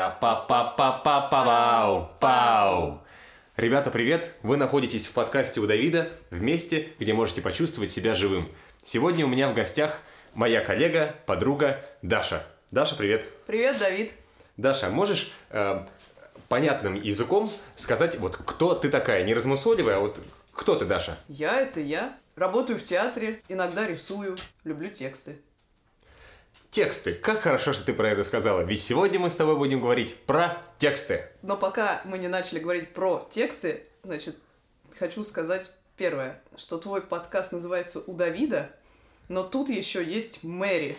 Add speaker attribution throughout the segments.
Speaker 1: пара па па па па па пау пау Ребята, привет! Вы находитесь в подкасте у Давида, в месте, где можете почувствовать себя живым. Сегодня у меня в гостях моя коллега, подруга Даша. Даша, привет!
Speaker 2: Привет, Давид!
Speaker 1: Даша, можешь э, понятным языком сказать, вот кто ты такая, не размусоливая, а вот кто ты, Даша?
Speaker 2: Я — это я. Работаю в театре, иногда рисую, люблю тексты.
Speaker 1: Тексты. Как хорошо, что ты про это сказала. Ведь сегодня мы с тобой будем говорить про тексты.
Speaker 2: Но пока мы не начали говорить про тексты, значит, хочу сказать первое, что твой подкаст называется «У Давида», но тут еще есть Мэри.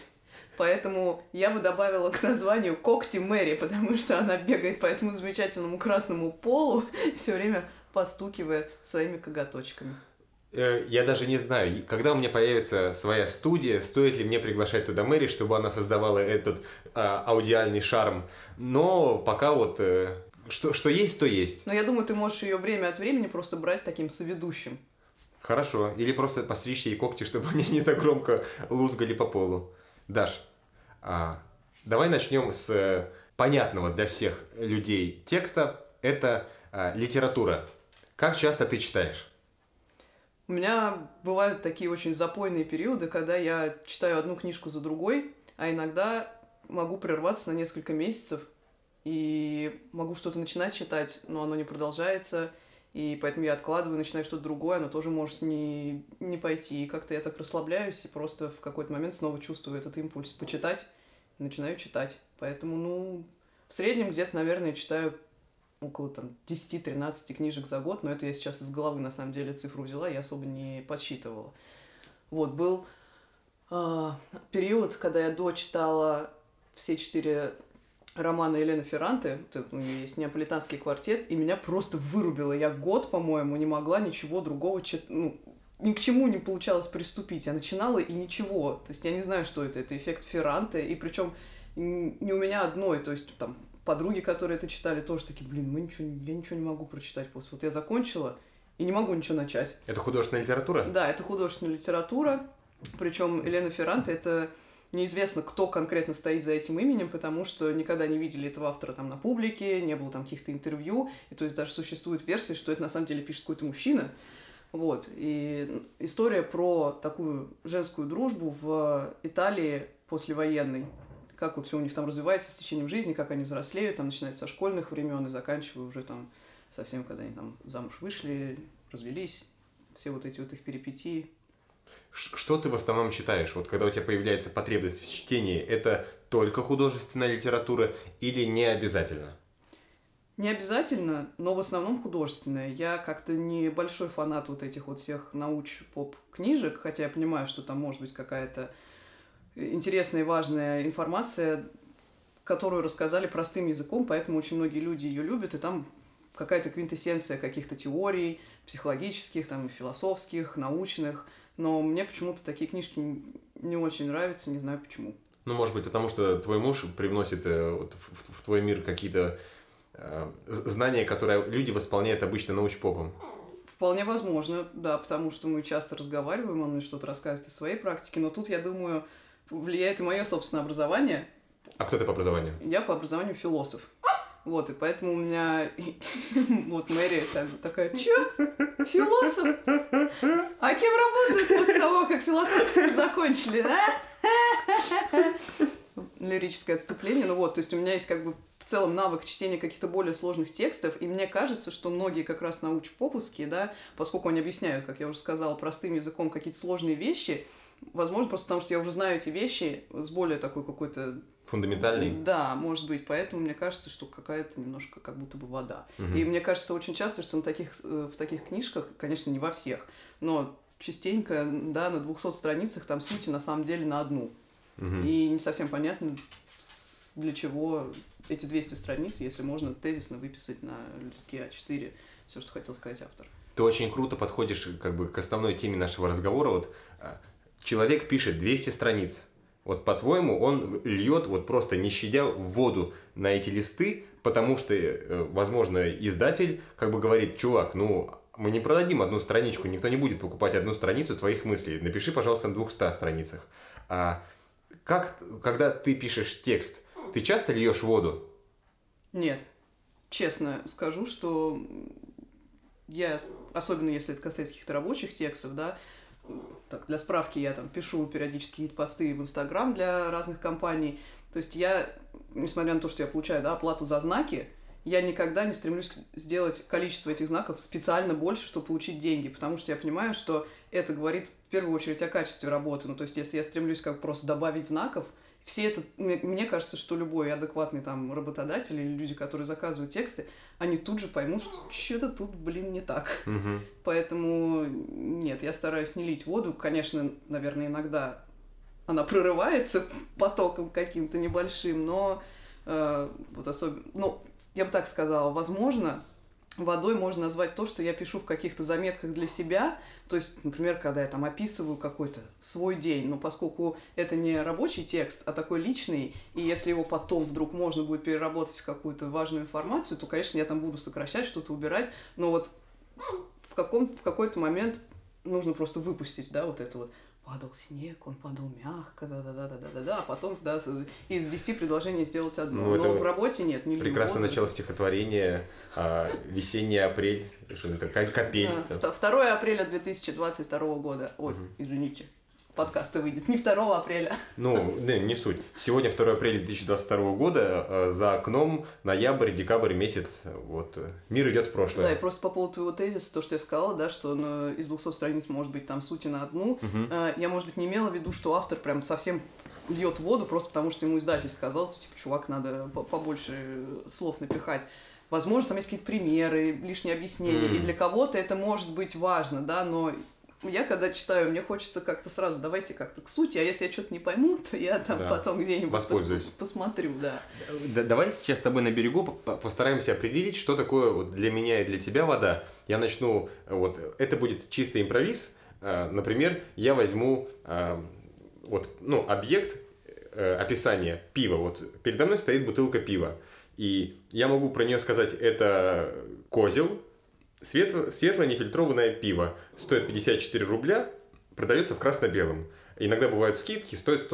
Speaker 2: Поэтому я бы добавила к названию «Когти Мэри», потому что она бегает по этому замечательному красному полу и все время постукивая своими коготочками.
Speaker 1: Э, я даже не знаю, когда у меня появится своя студия, стоит ли мне приглашать туда Мэри, чтобы она создавала этот а, аудиальный шарм. Но пока вот э, что, что есть, то есть.
Speaker 2: Но я думаю, ты можешь ее время от времени просто брать таким соведущим.
Speaker 1: Хорошо. Или просто постричь ей когти, чтобы они не так громко лузгали по полу. Даш, а, давай начнем с э, понятного для всех людей текста. Это а, литература. Как часто ты читаешь?
Speaker 2: У меня бывают такие очень запойные периоды, когда я читаю одну книжку за другой, а иногда могу прерваться на несколько месяцев и могу что-то начинать читать, но оно не продолжается, и поэтому я откладываю, начинаю что-то другое, оно тоже может не, не пойти. И как-то я так расслабляюсь и просто в какой-то момент снова чувствую этот импульс почитать и начинаю читать. Поэтому, ну, в среднем где-то, наверное, читаю около там 10-13 книжек за год, но это я сейчас из головы на самом деле цифру взяла, я особо не подсчитывала. Вот, был э, период, когда я дочитала все четыре романа Елены Ферранте, у нее есть «Неаполитанский квартет», и меня просто вырубило. Я год, по-моему, не могла ничего другого читать, ну, ни к чему не получалось приступить. Я начинала и ничего. То есть я не знаю, что это. Это эффект Ферранте. И причем не у меня одной. То есть там подруги, которые это читали, тоже такие, блин, мы ничего, я ничего не могу прочитать после. Вот я закончила и не могу ничего начать.
Speaker 1: Это художественная литература?
Speaker 2: Да, это художественная литература. Причем Елена Ферранте это неизвестно, кто конкретно стоит за этим именем, потому что никогда не видели этого автора там на публике, не было там каких-то интервью, и то есть даже существует версия, что это на самом деле пишет какой-то мужчина. Вот. И история про такую женскую дружбу в Италии послевоенной как вот все у них там развивается с течением жизни, как они взрослеют, там, начиная со школьных времен и заканчивая уже там совсем, когда они там замуж вышли, развелись, все вот эти вот их перипетии.
Speaker 1: Что ты в основном читаешь? Вот когда у тебя появляется потребность в чтении, это только художественная литература или не обязательно?
Speaker 2: Не обязательно, но в основном художественная. Я как-то не большой фанат вот этих вот всех науч-поп книжек, хотя я понимаю, что там может быть какая-то интересная и важная информация, которую рассказали простым языком, поэтому очень многие люди ее любят, и там какая-то квинтэссенция каких-то теорий психологических, там, философских, научных, но мне почему-то такие книжки не очень нравятся, не знаю почему.
Speaker 1: Ну, может быть, потому что твой муж привносит э, вот, в, в твой мир какие-то э, знания, которые люди восполняют обычно научпопом.
Speaker 2: Вполне возможно, да, потому что мы часто разговариваем, он мне что-то рассказывает из своей практики, но тут, я думаю, влияет и мое собственное образование.
Speaker 1: А кто ты по образованию?
Speaker 2: Я по образованию философ. Вот, и поэтому у меня вот Мэри такая, чё? Философ? А кем работают после того, как философию закончили, да? Лирическое отступление. Ну вот, то есть у меня есть как бы в целом навык чтения каких-то более сложных текстов, и мне кажется, что многие как раз научпоповские, да, поскольку они объясняют, как я уже сказала, простым языком какие-то сложные вещи, Возможно, просто потому что я уже знаю эти вещи с более такой какой-то...
Speaker 1: Фундаментальный?
Speaker 2: Да, может быть. Поэтому мне кажется, что какая-то немножко как будто бы вода. Угу. И мне кажется очень часто, что на таких, э, в таких книжках, конечно, не во всех, но частенько, да, на 200 страницах там сути на самом деле на одну. Угу. И не совсем понятно, для чего эти 200 страниц, если можно тезисно выписать на листке А4 все, что хотел сказать автор.
Speaker 1: Ты очень круто подходишь как бы к основной теме нашего разговора. Вот а, человек пишет 200 страниц. Вот по-твоему, он льет вот просто не щадя воду на эти листы, потому что, э, возможно, издатель как бы говорит, чувак, ну, мы не продадим одну страничку, никто не будет покупать одну страницу твоих мыслей. Напиши, пожалуйста, на 200 страницах. А как, когда ты пишешь текст, ты часто льешь воду?
Speaker 2: Нет. Честно скажу, что я, особенно если это касается каких-то рабочих текстов, да, так, для справки я там пишу периодически посты в Инстаграм для разных компаний. То есть я, несмотря на то, что я получаю да, оплату за знаки, я никогда не стремлюсь сделать количество этих знаков специально больше, чтобы получить деньги, потому что я понимаю, что это говорит в первую очередь о качестве работы. Ну, то есть, если я стремлюсь как просто добавить знаков, все это, мне, мне кажется, что любой адекватный там работодатель или люди, которые заказывают тексты, они тут же поймут, что что-то тут, блин, не так.
Speaker 1: Мгм.
Speaker 2: Поэтому нет, я стараюсь не лить воду. Конечно, наверное, иногда она прорывается потоком каким-то небольшим, но э, вот особенно, ну, я бы так сказала, возможно, водой можно назвать то, что я пишу в каких-то заметках для себя, то есть, например, когда я там описываю какой-то свой день, но поскольку это не рабочий текст, а такой личный, и если его потом вдруг можно будет переработать в какую-то важную информацию, то, конечно, я там буду сокращать, что-то убирать, но вот в, каком, в какой-то момент нужно просто выпустить, да, вот это вот падал снег, он падал мягко, да-да-да-да-да-да, а потом да, из 10 предложений сделать одно.
Speaker 1: Ну,
Speaker 2: Но в работе нет. Не
Speaker 1: Прекрасное
Speaker 2: любого.
Speaker 1: начало стихотворения а, «Весенний апрель», что это, капель.
Speaker 2: Да,
Speaker 1: там.
Speaker 2: вто- 2 апреля 2022 года. Ой,
Speaker 1: Мгм.
Speaker 2: извините. Подкаст выйдет не 2 апреля.
Speaker 1: Ну, не, не суть. Сегодня 2 апреля 2022 года, э, за окном ноябрь, декабрь месяц, вот, э, мир идет в
Speaker 2: Да, и
Speaker 1: прошлое.
Speaker 2: просто по поводу твоего тезиса, то, что я сказала, да, что ну, из 200 страниц может быть там сути на одну, э, я, может быть, не имела в виду, что автор прям совсем льет воду просто потому, что ему издатель сказал, что, типа, чувак, надо по- побольше слов напихать. Возможно, там есть какие-то примеры, лишние объяснения,
Speaker 1: М.
Speaker 2: и для кого-то это может быть важно, да, но я когда читаю, мне хочется как-то сразу, давайте как-то к сути, а если я что-то не пойму, то я там
Speaker 1: Да.
Speaker 2: потом где-нибудь пос-
Speaker 1: Воспользуюсь.
Speaker 2: посмотрю, да.
Speaker 1: Да- давай сейчас с тобой на берегу по- постараемся определить, что такое вот для меня и для тебя вода. Я начну, э, вот, это будет чистый импровиз. Э, Например, я возьму э, вот, ну, объект описания пива. Вот передо мной стоит бутылка пива. И я могу про нее сказать, это козел, свет- светлое нефильтрованное пиво. Стоит 54 рубля, продается в красно-белом. Иногда бывают скидки, стоит,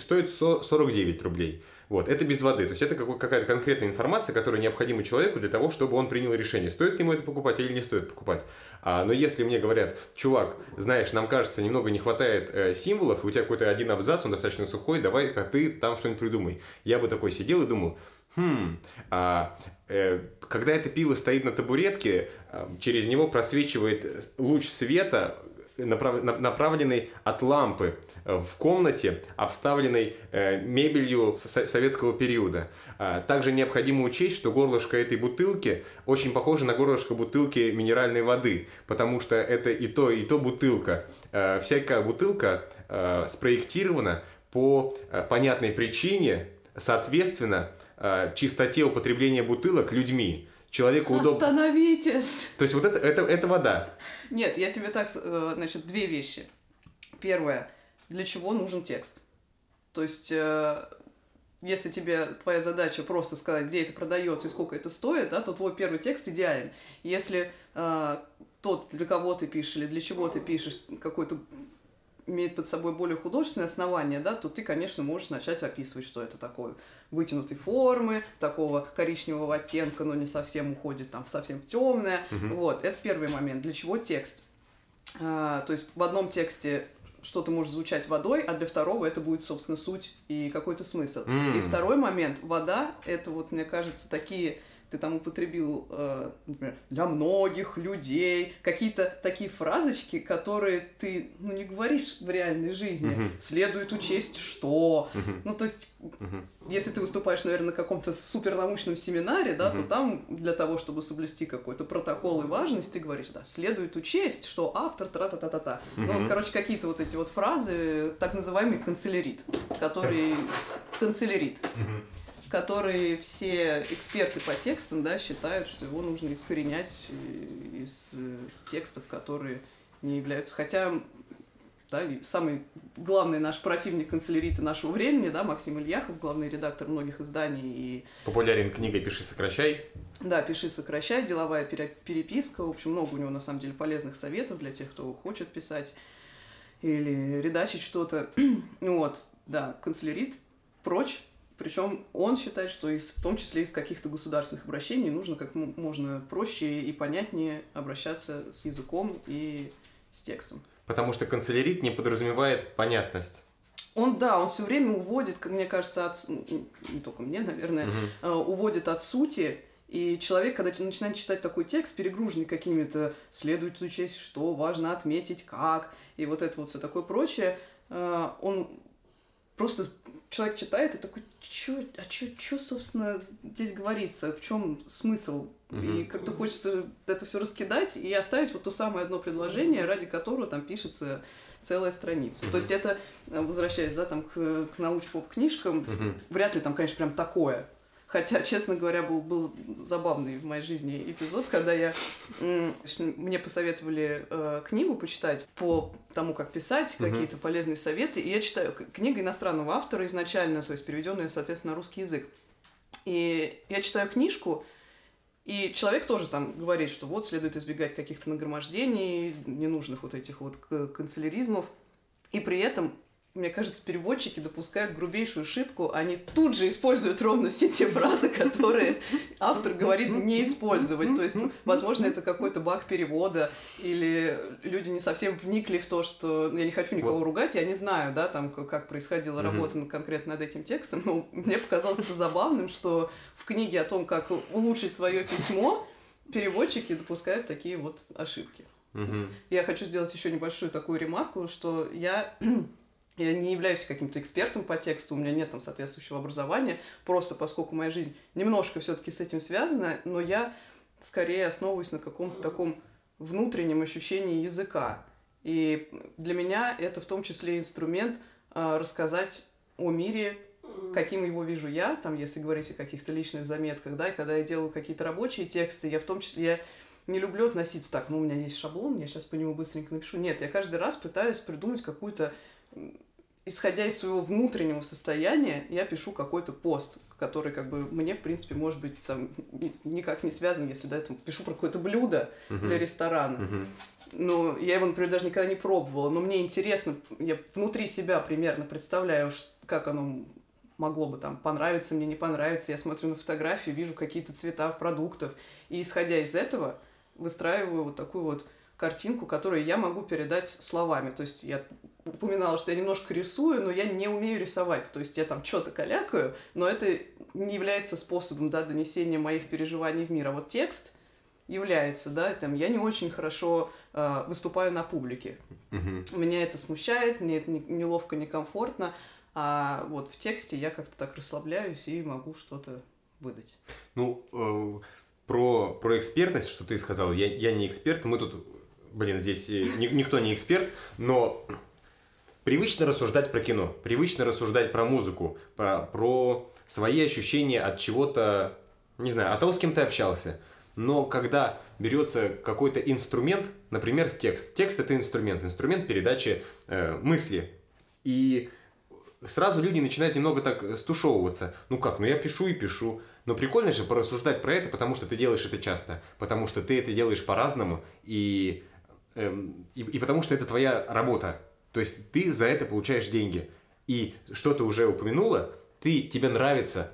Speaker 1: стоит со- 49 рублей. Вот, это без воды. То есть это какая-то конкретная информация, которая необходима человеку для того, чтобы он принял решение, стоит ему это покупать или не стоит покупать. А, но если мне говорят, чувак, знаешь, нам кажется, немного не хватает э, символов, и у тебя какой-то один абзац, он достаточно сухой, давай-ка ты там что-нибудь придумай. Я бы такой сидел и думал, хм, а, когда это пиво стоит на табуретке, а, через него просвечивает луч света, направ- на- направленный от лампы э, в комнате, обставленной э, мебелью со- советского периода. Также необходимо учесть, что горлышко этой бутылки очень похоже на горлышко бутылки минеральной воды, потому что это и то, и то бутылка. Э, Всякая бутылка э, спроектирована по э, понятной причине, соответственно, э, чистоте употребления бутылок людьми. Человеку удобно.
Speaker 2: Остановитесь!
Speaker 1: То есть вот это, это, это вода.
Speaker 2: Нет, я тебе так, э, значит, две вещи. Первое, для чего нужен текст? То есть, э, если тебе твоя задача просто сказать, где это продается и сколько это стоит, да, то твой первый текст идеален. Если э, тот, для кого ты пишешь или для чего ты пишешь, какой-то имеет под собой более художественное основание, да, то ты, конечно, можешь начать описывать, что это такое. Вытянутой формы, такого коричневого оттенка, но не совсем уходит там совсем в темное. Вот, это первый момент. Для чего текст? А, то есть в одном тексте что-то может звучать водой, а для второго это будет, собственно, суть и какой-то смысл.
Speaker 1: М.
Speaker 2: И второй момент, вода, это вот, мне кажется, такие, ты там употребил, э, например, для многих людей, какие-то такие фразочки, которые ты, ну, не говоришь в реальной жизни.
Speaker 1: Мгм.
Speaker 2: Следует учесть, что...
Speaker 1: Мгм.
Speaker 2: Ну, то есть,
Speaker 1: Мгм.
Speaker 2: если ты выступаешь, наверное, на каком-то супернаучном семинаре, да, то
Speaker 1: Мгм.
Speaker 2: там для того, чтобы соблюсти какой-то протокол и важность, ты говоришь, да, следует учесть, что автор тра-та-та-та-та. Ну вот, короче, какие-то вот эти вот фразы, так называемый канцелярит, который... Канцелярит, который все эксперты по текстам, да, считают, что его нужно искоренять э, из э, текстов, которые не являются... Хотя да, самый главный наш противник канцелярита нашего времени, да, Максим Ильяхов, главный редактор многих изданий и
Speaker 1: Популярен книга «Пиши, сокращай».
Speaker 2: да, пиши, сокращай, деловая пере- переписка. В общем, много у него на самом деле полезных советов для тех, кто хочет писать или редачить что-то. вот, да, канцелярит прочь. Причем он считает, что из, в том числе из каких-то государственных обращений нужно как можно проще и понятнее обращаться с языком и с текстом.
Speaker 1: Потому что канцелярит не подразумевает понятность.
Speaker 2: Он, да, он все время уводит, как мне кажется, от, не только мне, наверное, угу. уводит от сути. И человек, когда начинает читать такой текст, перегруженный какими-то следует учесть, что важно отметить, как, и вот это вот все такое прочее, э, он просто человек читает и такой, чё, а что, собственно, здесь говорится, в чем смысл? Угу. И как-то хочется это все раскидать и оставить вот то самое одно предложение, ради которого там пишется целая страница. Угу. То есть это, э, возвращаясь, да, там к, к науч-поп-книжкам, угу. вряд ли там, конечно, прям такое. Хотя, честно говоря, был, был забавный в моей жизни эпизод, когда я мне посоветовали э, книгу почитать по тому, как писать, угу. какие-то полезные советы. И я читаю книга иностранного автора изначально, то есть переведенная, соответственно, на русский язык. И я читаю книжку, и человек тоже там говорит, что вот следует избегать каких-то нагромождений, ненужных вот этих вот канцеляризмов. И при этом мне кажется, переводчики допускают грубейшую ошибку, они тут же используют ровно все те фразы, которые автор говорит не использовать. То есть, возможно, это какой-то баг перевода, или люди не совсем вникли в то, что я не хочу никого ругать, я не знаю, да, там, как происходила работа конкретно над этим текстом, но мне показалось это забавным, что в книге о том, как улучшить свое письмо, переводчики допускают такие вот ошибки. Я хочу сделать еще небольшую такую ремарку, что я я не являюсь каким-то экспертом по тексту, у меня нет там соответствующего образования, просто поскольку моя жизнь немножко все-таки с этим связана, но я скорее основываюсь на каком-то таком внутреннем ощущении языка. И для меня это в том числе инструмент э, рассказать о мире, каким его вижу я, там, если говорить о каких-то личных заметках, да, и когда я делаю какие-то рабочие тексты, я в том числе, я не люблю относиться так, ну, у меня есть шаблон, я сейчас по нему быстренько напишу. Нет, я каждый раз пытаюсь придумать какую-то исходя из своего внутреннего состояния, я пишу какой-то пост, который как бы мне, в принципе, может быть, там никак не связан, если да, там, пишу про какое-то блюдо uh-huh. для ресторана. Uh-huh. Но я его, например, даже никогда не пробовала, но мне интересно, я внутри себя примерно представляю, как оно могло бы там понравиться, мне не понравится. Я смотрю на фотографии, вижу какие-то цвета продуктов, и исходя из этого выстраиваю вот такую вот картинку, которую я могу передать словами. То есть я упоминала, что я немножко рисую, но я не умею рисовать. То есть я там что-то калякаю, но это не является способом да, донесения моих переживаний в мир. А вот текст является, да, там, я не очень хорошо э, выступаю на публике. Угу. Меня это смущает, мне это не, неловко, некомфортно, а вот в тексте я как-то так расслабляюсь и могу что-то выдать.
Speaker 1: Ну, э, про, про экспертность, что ты сказал, я, я не эксперт, мы тут, блин, здесь э, ни, никто не эксперт, но привычно рассуждать про кино, привычно рассуждать про музыку, про, про свои ощущения от чего-то, не знаю, от того, с кем ты общался. Но когда берется какой-то инструмент, например, текст. Текст это инструмент, инструмент передачи э, мысли. И сразу люди начинают немного так стушевываться. Ну как, ну я пишу и пишу. Но прикольно же порассуждать про это, потому что ты делаешь это часто, потому что ты это делаешь по-разному, и, эм, и, и потому что это твоя работа. То есть ты за это получаешь деньги. И что ты уже упомянула, ты, тебе нравится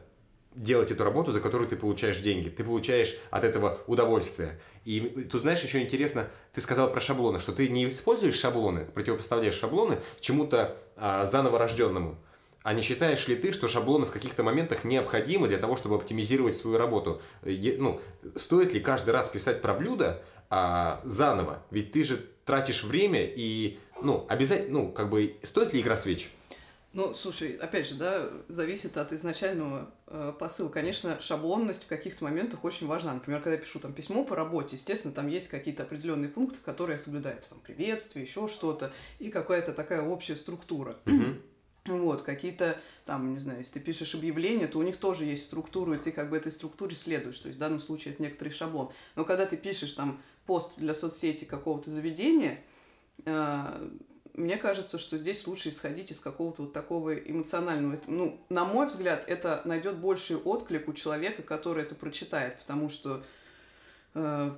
Speaker 1: делать эту работу, за которую ты получаешь деньги. Ты получаешь от этого удовольствие. И тут, знаешь, еще интересно, ты сказал про шаблоны, что ты не используешь шаблоны, противопоставляешь шаблоны чему-то а, заново рожденному. А не считаешь ли ты, что шаблоны в каких-то моментах необходимы для того, чтобы оптимизировать свою работу? Е, ну, стоит ли каждый раз писать про блюдо а, заново? Ведь ты же тратишь время и ну, обязательно, ну, как бы, стоит ли игра свеч?
Speaker 2: Ну, слушай, опять же, да, зависит от изначального э, посыла. Конечно, шаблонность в каких-то моментах очень важна. Например, когда я пишу там письмо по работе, естественно, там есть какие-то определенные пункты, которые я соблюдаю. Там приветствие, еще что-то, и какая-то такая общая структура. Вот, какие-то, там, не знаю, если ты пишешь объявление, то у них тоже есть структура, и ты как бы этой структуре следуешь. То есть в данном случае это некоторый шаблон. Но когда ты пишешь там пост для соцсети какого-то заведения, мне кажется, что здесь лучше исходить из какого-то вот такого эмоционального... Ну, на мой взгляд, это найдет больший отклик у человека, который это прочитает, потому что э,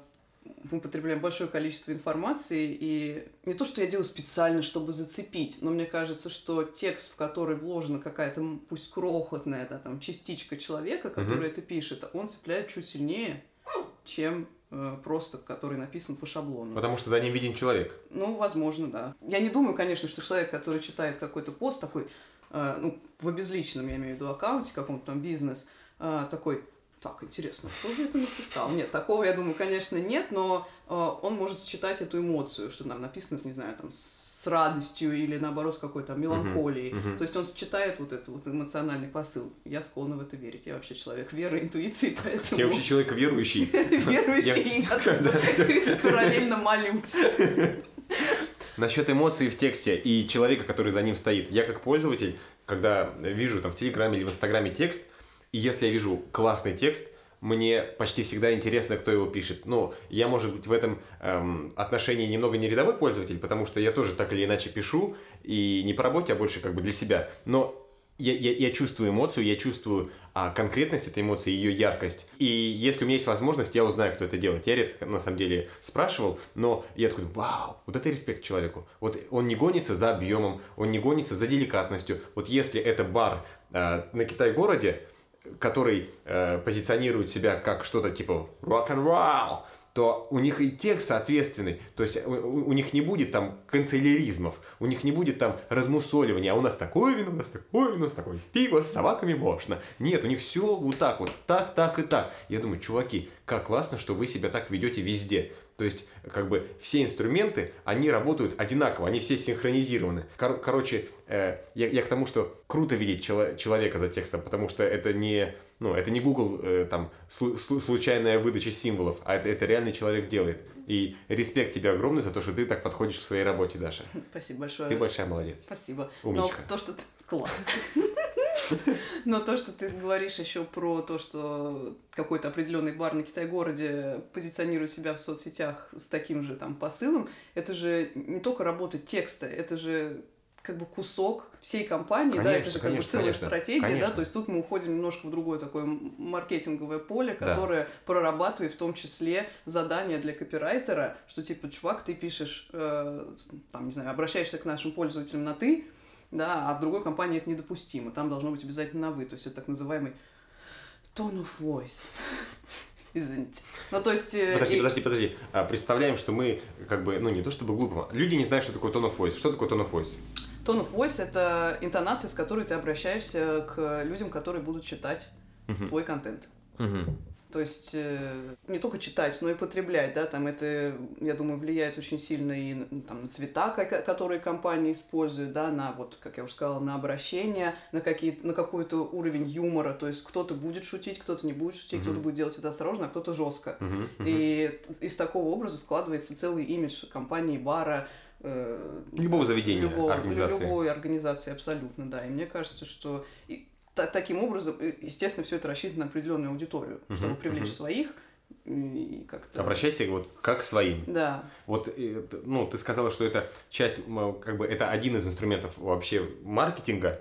Speaker 2: мы потребляем большое количество информации, и не то, что я делаю специально, чтобы зацепить, но мне кажется, что текст, в который вложена какая-то, пусть крохотная, да, там, частичка человека, который mm-hmm. это пишет, он цепляет чуть сильнее, чем э, просто, который написан по шаблону.
Speaker 1: Потому что за ним виден человек.
Speaker 2: Ну, возможно, да. Я не думаю, конечно, что человек, который читает какой-то пост такой, э, ну, в обезличенном, я имею в виду, аккаунте, каком-то там бизнес, э, такой, так, интересно, кто же это написал? Нет, такого, я думаю, конечно, нет, но э, он может считать эту эмоцию, что там написано, не знаю, там, с радостью или, наоборот, с какой-то меланхолией. Uh-huh, uh-huh. То есть он считает вот этот вот эмоциональный посыл. Я склонна в это верить. Я вообще человек веры, интуиции, поэтому...
Speaker 1: Я вообще человек верующий.
Speaker 2: Верующий, параллельно молюсь.
Speaker 1: Насчет эмоций в тексте и человека, который за ним стоит. Я как пользователь, когда вижу там в Телеграме или в Инстаграме текст, и если я вижу классный текст, мне почти всегда интересно, кто его пишет. Ну, я, может быть, в этом эм, отношении немного не рядовой пользователь, потому что я тоже так или иначе пишу, и не по работе, а больше как бы для себя. Но я, я, я чувствую эмоцию, я чувствую а, конкретность этой эмоции, ее яркость. И если у меня есть возможность, я узнаю, кто это делает. Я редко, на самом деле, спрашивал, но я такой, вау, вот это респект человеку. Вот он не гонится за объемом, он не гонится за деликатностью. Вот если это бар а, на Китай-городе, который э, позиционирует себя как что-то типа rock-and-roll, то у них и текст соответственный. То есть у, у них не будет там канцеляризмов, у них не будет там размусоливания, а у нас такое вино, у нас такое вино, у нас такое пиво, с собаками можно. Нет, у них все вот так вот, так, так и так. Я думаю, чуваки, как классно, что вы себя так ведете везде. То есть, как бы, все инструменты, они работают одинаково, они все синхронизированы. Кор- короче, э, я, я к тому, что круто видеть чело- человека за текстом, потому что это не, ну, это не Google, э, там, слу- случайная выдача символов, а это, это реальный человек делает. И респект тебе огромный за то, что ты так подходишь к своей работе, Даша.
Speaker 2: Спасибо большое.
Speaker 1: Ты большая молодец.
Speaker 2: Спасибо.
Speaker 1: Умничка.
Speaker 2: Но то, что ты... Класс. Но то, что ты говоришь еще про то, что какой-то определенный бар на Китай-городе позиционирует себя в соцсетях с таким же там посылом, это же не только работа текста, это же как бы кусок всей компании, конечно, да, это же конечно, как бы целая конечно, стратегия, конечно. да, то есть тут мы уходим немножко в другое такое маркетинговое поле, которое да. прорабатывает в том числе задания для копирайтера, что типа, чувак, ты пишешь, э, там, не знаю, обращаешься к нашим пользователям на ты, да, а в другой компании это недопустимо. Там должно быть обязательно на «вы». То есть это так называемый tone of voice. Извините. Ну, то есть...
Speaker 1: Э, подожди, и... подожди, подожди. А, представляем, что мы, как бы, ну, не то чтобы глупо, люди не знают, что такое tone of voice. Что такое tone of voice?
Speaker 2: Tone of voice — это интонация, с которой ты обращаешься к людям, которые будут читать uh-huh. твой контент.
Speaker 1: Uh-huh.
Speaker 2: То есть э, не только читать, но и потреблять, да, там это, я думаю, влияет очень сильно и там, на цвета, которые компании используют, да, на вот, как я уже сказала, на обращение, на, какие на какой-то уровень юмора, то есть кто-то будет шутить, кто-то не будет шутить, uh-huh. кто-то будет делать это осторожно, а кто-то жестко.
Speaker 1: Uh-huh. Uh-huh.
Speaker 2: И из такого образа складывается целый имидж компании, бара, э,
Speaker 1: любого заведения,
Speaker 2: любого,
Speaker 1: организации.
Speaker 2: Любой организации, абсолютно, да. И мне кажется, что таким образом, естественно, все это рассчитано на определенную аудиторию, uh-huh, чтобы привлечь uh-huh. своих и как-то...
Speaker 1: Обращайся вот как к своим.
Speaker 2: Да.
Speaker 1: Вот, ну, ты сказала, что это часть, как бы, это один из инструментов вообще маркетинга,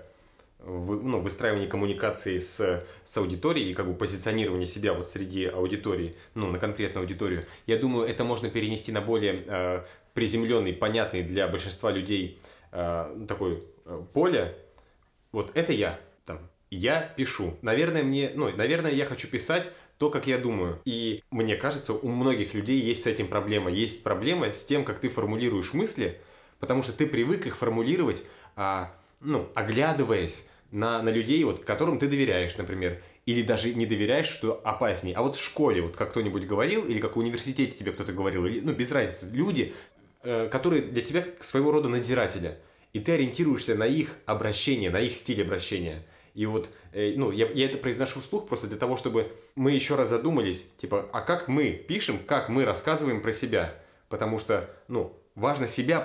Speaker 1: ну, выстраивания коммуникации с, с аудиторией и как бы позиционирования себя вот среди аудитории, ну, на конкретную аудиторию. Я думаю, это можно перенести на более э, приземленный, понятный для большинства людей э, такой э, поле. Вот это я, там, я пишу. Наверное, мне, ну, наверное, я хочу писать то, как я думаю. И мне кажется, у многих людей есть с этим проблема. Есть проблема с тем, как ты формулируешь мысли, потому что ты привык их формулировать, а, ну, оглядываясь на, на людей, вот, которым ты доверяешь, например, или даже не доверяешь, что опаснее. А вот в школе, вот как кто-нибудь говорил, или как в университете тебе кто-то говорил, или, ну, без разницы, люди, э, которые для тебя своего рода надзиратели, и ты ориентируешься на их обращение, на их стиль обращения – и вот, э, ну, я, я это произношу вслух просто для того, чтобы мы еще раз задумались, типа, а как мы пишем, как мы рассказываем про себя? Потому что, ну, важно себя,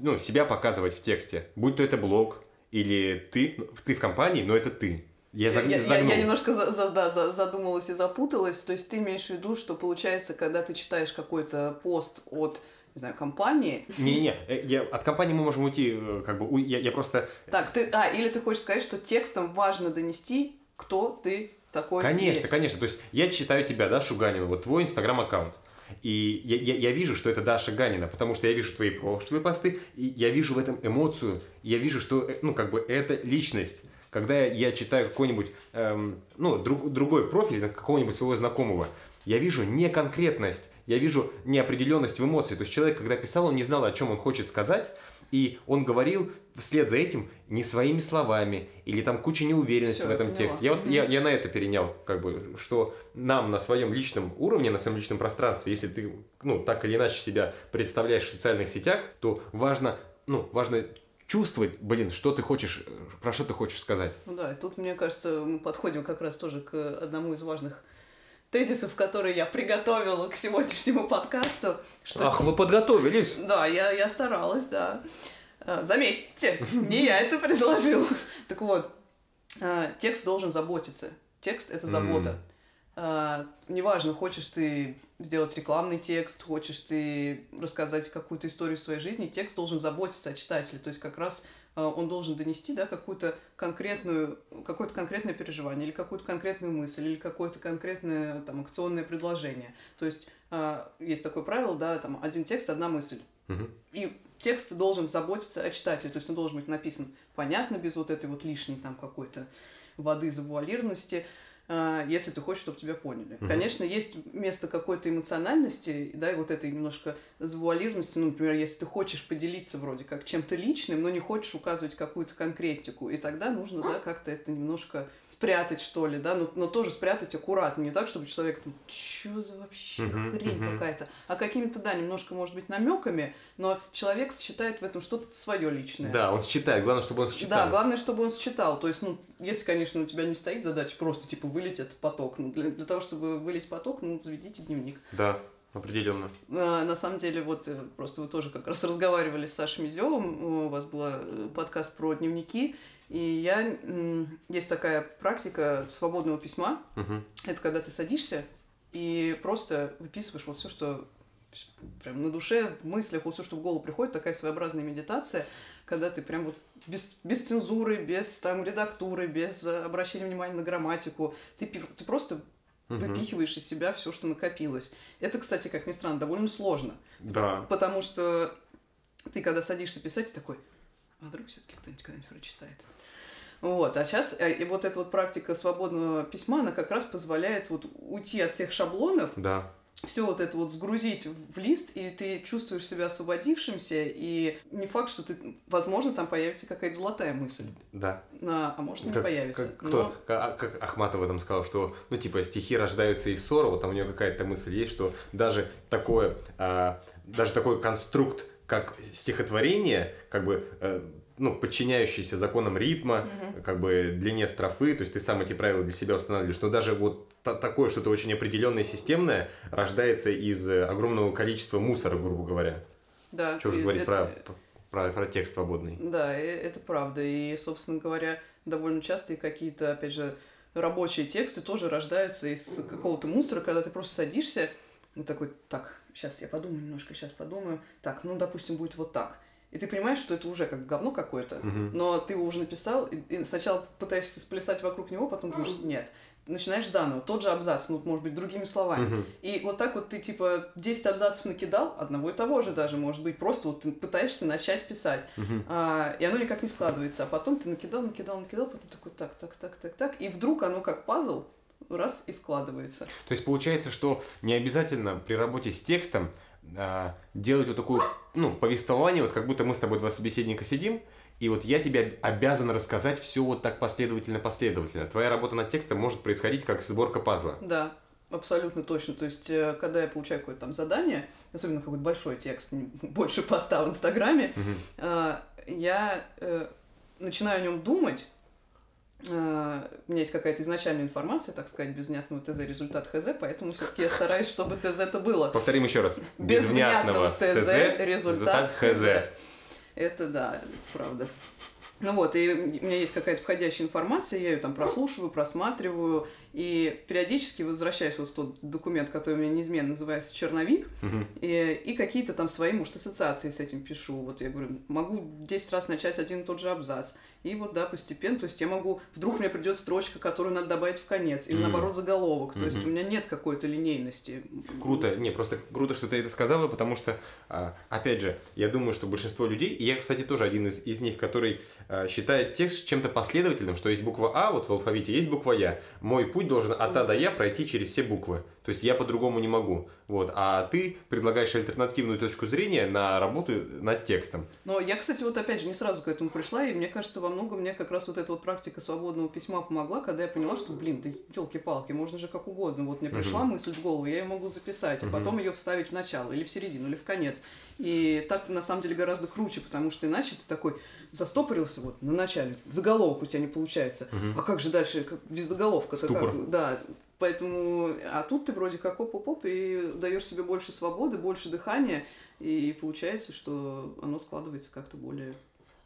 Speaker 1: ну, себя показывать в тексте. Будь то это блог, или ты, ты в компании, но это ты.
Speaker 2: Я, я, я, я немножко за, за, да, за, задумалась и запуталась. То есть ты имеешь в виду, что получается, когда ты читаешь какой-то пост от не знаю, компании.
Speaker 1: Не-не, э, я, от компании мы можем уйти, э, как бы, я, я просто...
Speaker 2: Так, ты, а, или ты хочешь сказать, что текстом важно донести, кто ты такой
Speaker 1: Конечно,
Speaker 2: есть.
Speaker 1: конечно, то есть я читаю тебя, да, Шуганина, вот твой инстаграм-аккаунт. И я, я, я вижу, что это Даша Ганина, потому что я вижу твои прошлые посты, и я вижу в этом эмоцию, я вижу, что, э, ну, как бы, это личность. Когда я читаю какой-нибудь, эм, ну, друг, другой профиль какого-нибудь своего знакомого, я вижу не конкретность, я вижу неопределенность в эмоции. То есть человек, когда писал, он не знал, о чем он хочет сказать, и он говорил вслед за этим не своими словами или там куча неуверенности
Speaker 2: Всё,
Speaker 1: в этом
Speaker 2: я
Speaker 1: тексте. Я, вот, я, я на это перенял, как бы, что нам на своем личном уровне, на своем личном пространстве, если ты, ну, так или иначе себя представляешь в социальных сетях, то важно, ну, важно чувствовать, блин, что ты хочешь, э, про что ты хочешь сказать.
Speaker 2: Ну да, и тут, мне кажется, мы подходим как раз тоже к одному из важных тезисов, которые я приготовила к сегодняшнему подкасту. Что
Speaker 1: Ах, вы подготовились!
Speaker 2: Да, я, я старалась, да. А, Заметьте, не я это предложил. Так вот, а, текст должен заботиться. Текст — это забота. А, Неважно, хочешь ты сделать рекламный текст, хочешь ты рассказать какую-то историю своей жизни, текст должен заботиться о читателе. То есть как раз он должен донести да, какую-то конкретную, какое-то конкретное переживание, или какую-то конкретную мысль, или какое-то конкретное там, акционное предложение. То есть а, есть такое правило, да, там один текст, одна мысль.
Speaker 1: Мгм.
Speaker 2: И текст должен заботиться о читателе, то есть он должен быть написан понятно, без вот этой вот лишней там какой-то воды завуалированности, если ты хочешь, чтобы тебя поняли.
Speaker 1: Мгм.
Speaker 2: Конечно, есть место какой-то эмоциональности, да, и вот этой немножко завуалированности, ну, например, если ты хочешь поделиться вроде как чем-то личным, но не хочешь указывать какую-то конкретику, и тогда нужно, да, как-то это немножко спрятать, что ли, да, но, но тоже спрятать аккуратно, не так, чтобы человек, ну, чё за вообще
Speaker 1: Мгм,
Speaker 2: хрень
Speaker 1: мгм.
Speaker 2: какая-то, а какими-то, да, немножко, может быть, намеками, но человек считает в этом что-то свое личное.
Speaker 1: Да, он считает, главное, чтобы он считал.
Speaker 2: Да, главное, чтобы он считал. То есть, ну, если, конечно, у тебя не стоит задача просто, типа, вылить этот поток. Ну, для, для того, чтобы вылить поток, ну, заведите дневник.
Speaker 1: Да, определенно.
Speaker 2: А, на самом деле, вот, э, просто вы тоже как раз разговаривали с Сашей Медевым, у вас был э, подкаст про дневники, и я... Есть такая практика свободного письма.
Speaker 1: Мгм.
Speaker 2: Это когда ты садишься и просто выписываешь вот все, что прям на душе, в мыслях, вот все, что в голову приходит, такая своеообразная медитация, когда ты прям вот без, без цензуры, без там редактуры, без э, обращения внимания на грамматику, ты, ты просто
Speaker 1: Мгм.
Speaker 2: выпихиваешь из себя все, что накопилось. Это, кстати, как ни странно, довольно сложно,
Speaker 1: Да.
Speaker 2: потому что ты, когда садишься писать, ты такой, а вдруг все-таки кто-нибудь когда-нибудь прочитает. Вот, а сейчас и вот эта вот практика свободного письма, она как раз позволяет вот уйти от всех шаблонов,
Speaker 1: Да.
Speaker 2: Все вот это вот сгрузить в лист, и ты чувствуешь себя освободившимся, и не факт, что ты, возможно, там появится какая-то золотая мысль,
Speaker 1: Да.
Speaker 2: а, а может и не
Speaker 1: Как-
Speaker 2: появится.
Speaker 1: как- кто?
Speaker 2: Но-
Speaker 1: Как, как Ахматова там сказал, что, ну, типа, стихи рождаются из ссора, вот там у нее какая-то мысль есть, что даже такое, а, даже такой конструкт, как стихотворение, как бы, э, ну, подчиняющийся законам ритма,
Speaker 2: Мгм.
Speaker 1: как бы длине строфы, то есть ты сам эти правила для себя устанавливаешь, но даже вот та- такое что-то очень определенное системное рождается из э, огромного количества мусора, грубо говоря.
Speaker 2: Да,
Speaker 1: Что же говорить
Speaker 2: это-
Speaker 1: про, про, про текст свободный.
Speaker 2: Да, это правда. И, собственно говоря, довольно часто какие-то, опять же, рабочие тексты тоже рождаются из какого-то мусора, когда ты просто садишься и такой, так, сейчас я подумаю немножко, сейчас подумаю. Так, ну, допустим, будет вот так. И ты понимаешь, что это уже как говно какое-то,
Speaker 1: Мгм.
Speaker 2: но ты его уже написал, и, и сначала пытаешься сплясать вокруг него, потом думаешь, нет. Начинаешь заново, тот же абзац, ну, может быть, другими словами.
Speaker 1: Мгм.
Speaker 2: И вот так вот ты, типа, 10 абзацев накидал, одного и того же даже, может быть, просто вот ты пытаешься начать писать,
Speaker 1: Мгм.
Speaker 2: а, и оно никак не складывается, а потом ты накидал, накидал, накидал, потом такой, так, так, так, так, так, и вдруг оно как пазл, раз, и складывается.
Speaker 1: То есть получается, что не обязательно при работе с текстом а, делать вот такую, ну, повествование, вот как будто мы с тобой два собеседника сидим, и вот я тебе обязан рассказать все вот так последовательно-последовательно. Твоя работа над текстом может происходить как сборка пазла.
Speaker 2: Да, абсолютно точно. То есть, э, когда я получаю какое-то там задание, особенно какой-то большой текст, больше поста в Инстаграме, э, я э, начинаю о нем думать. У меня есть какая-то изначальная информация, так сказать, без внятного ТЗ результат ХЗ, поэтому все-таки я стараюсь, чтобы ТЗ это было.
Speaker 1: Повторим еще раз.
Speaker 2: Без внятного ТЗ, результат
Speaker 1: ХЗ.
Speaker 2: Это да, правда. Ну вот, и у меня есть какая-то входящая информация, я ее там прослушиваю, просматриваю, и периодически возвращаюсь вот в тот документ, который у меня неизменно называется черновик,
Speaker 1: Мгм.
Speaker 2: и, и какие-то там свои, может, ассоциации с этим пишу. Вот я говорю, могу 10 раз начать один и тот же абзац. И вот, да, постепенно, то есть я могу, вдруг мне придет строчка, которую надо добавить в конец, или mm. наоборот заголовок, то mm-hmm. есть у меня нет какой-то линейности.
Speaker 1: Круто, не, просто круто, что ты это сказала, потому что, а, опять же, я думаю, что большинство людей, и я, кстати, тоже один из, из них, который а, считает текст чем-то последовательным, что есть буква А, вот в алфавите есть буква Я, мой путь должен от А до Я пройти через все буквы, то есть я по-другому не могу, вот, а ты предлагаешь альтернативную точку зрения на работу над текстом.
Speaker 2: Но я, кстати, вот опять же не сразу к этому пришла, и мне кажется, во многом мне как раз вот эта вот практика свободного письма помогла, когда я поняла, что, блин, ты елки-палки, можно же как угодно. Вот мне пришла uh-huh. мысль в голову, я ее могу записать, а потом ее вставить в начало, или в середину, или в конец. И так на самом деле гораздо круче, потому что иначе ты такой застопорился вот на начале, заголовок у тебя не получается. Uh-huh. А как же дальше, как, без заголовка?
Speaker 1: Ступор.
Speaker 2: Как? Да, Поэтому, а тут ты вроде как оп-оп-оп и даешь себе больше свободы, больше дыхания, и получается, что оно складывается как-то более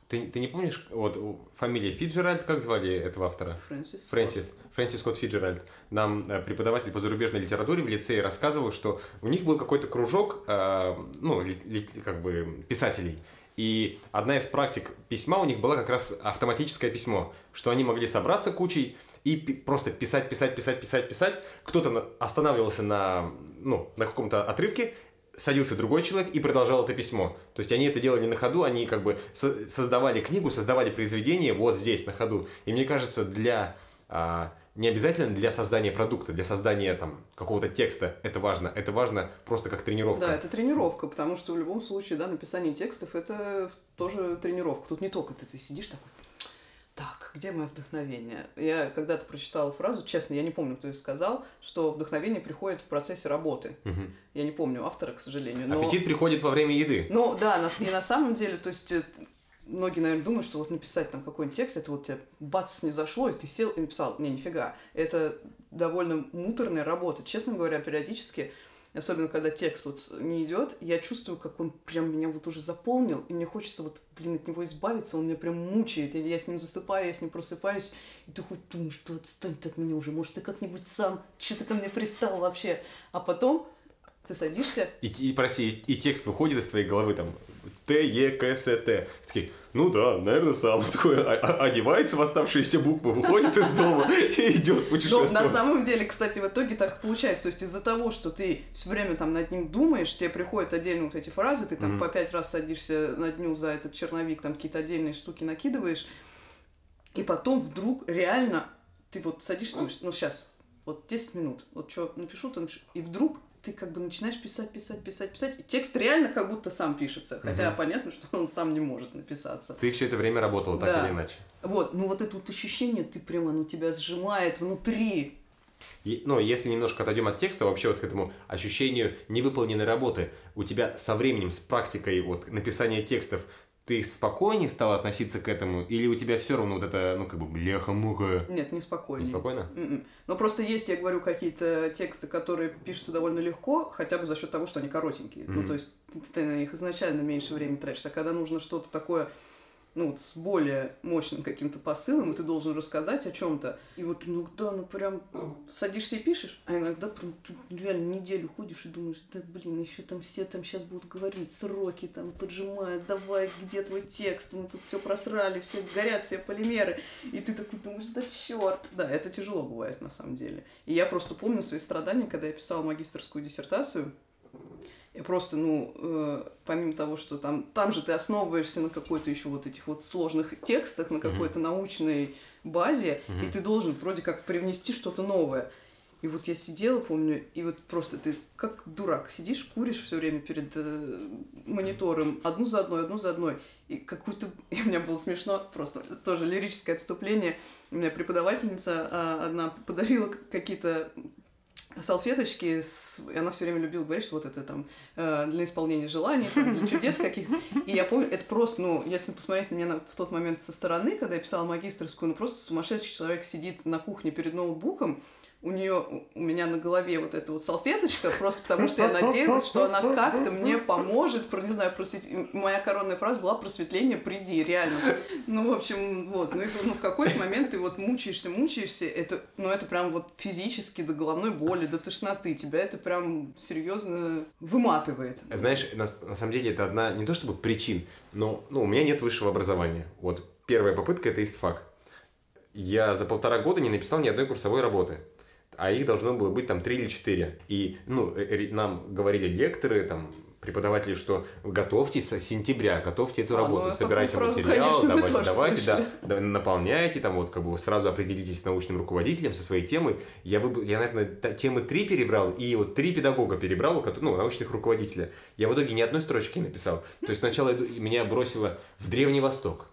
Speaker 1: ты, ты не помнишь, вот фамилия Фиджеральд, как звали этого автора?
Speaker 2: Фрэнсис.
Speaker 1: Фрэнсис. Фрэнсис Скотт Фиджеральд. Нам э, преподаватель по зарубежной литературе в лицее рассказывал, что у них был какой-то кружок, э, ну, ли, ли, как бы писателей. И одна из практик письма у них была как раз автоматическое письмо, что они могли собраться кучей и просто писать, писать, писать, писать, писать. Кто-то останавливался на, ну, на каком-то отрывке садился другой человек и продолжал это письмо. То есть они это делали на ходу, они как бы создавали книгу, создавали произведение вот здесь, на ходу. И мне кажется, для а, не обязательно для создания продукта, для создания там какого-то текста это важно. Это важно просто как тренировка.
Speaker 2: Да, это тренировка, потому что в любом случае, да, написание текстов это тоже тренировка. Тут не только ты, ты сидишь такой, так, где мое вдохновение? Я когда-то прочитала фразу, честно, я не помню, кто ее сказал, что вдохновение приходит в процессе работы.
Speaker 1: Угу.
Speaker 2: Я не помню автора, к сожалению.
Speaker 1: Но... Аппетит приходит во время еды.
Speaker 2: Ну да, на, и на самом деле, то есть э, многие, наверное, думают, что вот написать там какой-нибудь текст, это вот тебе бац не зашло, и ты сел и написал. Не, нифига. Это довольно муторная работа. Честно говоря, периодически особенно когда текст вот не идет, я чувствую, как он прям меня вот уже заполнил, и мне хочется вот, блин, от него избавиться, он меня прям мучает, или я с ним засыпаю, я с ним просыпаюсь, и ты хоть думаешь, что отстань ты от меня уже, может, ты как-нибудь сам, что ты ко мне пристал вообще, а потом ты садишься...
Speaker 1: И, и прости, и, и текст выходит из твоей головы, там, Т, Е, К, С, Т. Такие, ну да, наверное, сам. Такой одевается в оставшиеся буквы, выходит из дома и идет путешествовать.
Speaker 2: Но на самом деле, кстати, в итоге так получается. То есть из-за того, что ты все время там над ним думаешь, тебе приходят отдельно вот эти фразы, ты там mm-hmm. по пять раз садишься на дню за этот черновик, там какие-то отдельные штуки накидываешь, и потом вдруг реально ты вот садишься, ну сейчас, вот 10 минут, вот что напишу, то напишу, и вдруг ты как бы начинаешь писать, писать, писать, писать. И текст реально как будто сам пишется. Хотя угу. понятно, что он сам не может написаться.
Speaker 1: Ты все это время работала так да. или иначе.
Speaker 2: Вот, ну вот это вот ощущение, ты прямо, оно тебя сжимает внутри.
Speaker 1: И, ну, если немножко отойдем от текста, вообще вот к этому ощущению невыполненной работы, у тебя со временем, с практикой вот написания текстов, ты спокойнее стал относиться к этому, или у тебя все равно вот это, ну, как бы, бляха-муха?
Speaker 2: Нет, не спокойнее.
Speaker 1: Не спокойно?
Speaker 2: Mm-mm. Но просто есть, я говорю, какие-то тексты, которые пишутся довольно легко, хотя бы за счет того, что они коротенькие. Mm-hmm. Ну, то есть ты, на них изначально меньше времени тратишь, а когда нужно что-то такое ну, вот, с более мощным каким-то посылом, и ты должен рассказать о чем-то. И вот иногда, ну, прям садишься и пишешь, а иногда прям реально неделю ходишь и думаешь, да, блин, еще там все там сейчас будут говорить, сроки там поджимают, давай, где твой текст, мы тут все просрали, все горят, все полимеры. И ты такой думаешь, да черт. Да, это тяжело бывает на самом деле. И я просто помню свои страдания, когда я писала магистрскую диссертацию, я просто, ну, э, помимо того, что там, там же ты основываешься на какой-то еще вот этих вот сложных текстах, на какой-то mm-hmm. научной базе, mm-hmm. и ты должен вроде как привнести что-то новое. И вот я сидела, помню, и вот просто ты как дурак сидишь, куришь все время перед э, монитором, одну за одной, одну за одной. И какую-то... И у меня было смешно, просто тоже лирическое отступление. У меня преподавательница э, одна подарила какие-то салфеточки, с... и она все время любила говорить, что вот это там э, для исполнения желаний, для чудес каких-то. И я помню, это просто, ну, если посмотреть на меня в тот момент со стороны, когда я писала магистрскую, ну, просто сумасшедший человек сидит на кухне перед ноутбуком, у нее, у меня на голове вот эта вот салфеточка, просто потому что я надеялась, что она как-то мне поможет, про, не знаю, просвет... моя коронная фраза была «просветление, приди», реально. Ну, в общем, вот, ну, и, ну в какой-то момент ты вот мучаешься, мучаешься, это, ну, это прям вот физически до головной боли, до тошноты, тебя это прям серьезно выматывает.
Speaker 1: Знаешь, на, на самом деле это одна, не то чтобы причин, но, ну, у меня нет высшего образования, вот, первая попытка это истфак. Я за полтора года не написал ни одной курсовой работы. А их должно было быть там три или четыре. И ну, э, э, нам говорили лекторы, там, преподаватели, что готовьтесь с сентября, готовьте эту
Speaker 2: А,
Speaker 1: работу,
Speaker 2: ну,
Speaker 1: собирайте
Speaker 2: фразу,
Speaker 1: материал,
Speaker 2: конечно,
Speaker 1: давайте, давайте, да, да, наполняйте, там вот как бы сразу определитесь с научным руководителем со своей темой. Я, выб... я наверное, темы три перебрал, и вот три педагога перебрал, ну, научных руководителя. Я в итоге ни одной строчки не написал. То есть сначала меня бросило в Древний Восток,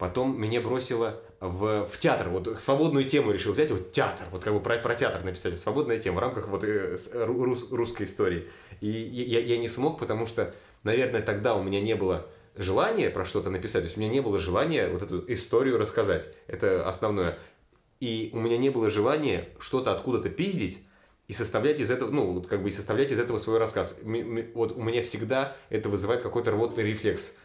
Speaker 1: Потом меня бросило в, в театр. Вот свободную тему решил взять, вот театр. Вот как бы про, про театр написать. Свободная тема в рамках вот э, ру- рус- русской истории. И я, я не смог, потому что, наверное, тогда у меня не было желания про что-то написать. То есть у меня не было желания вот эту историю рассказать. Это основное. И у меня не было желания что-то откуда-то пиздить, и составлять из этого, ну, как бы и составлять из этого свой рассказ. Вот у меня всегда это вызывает какой-то рвотный рефлекс.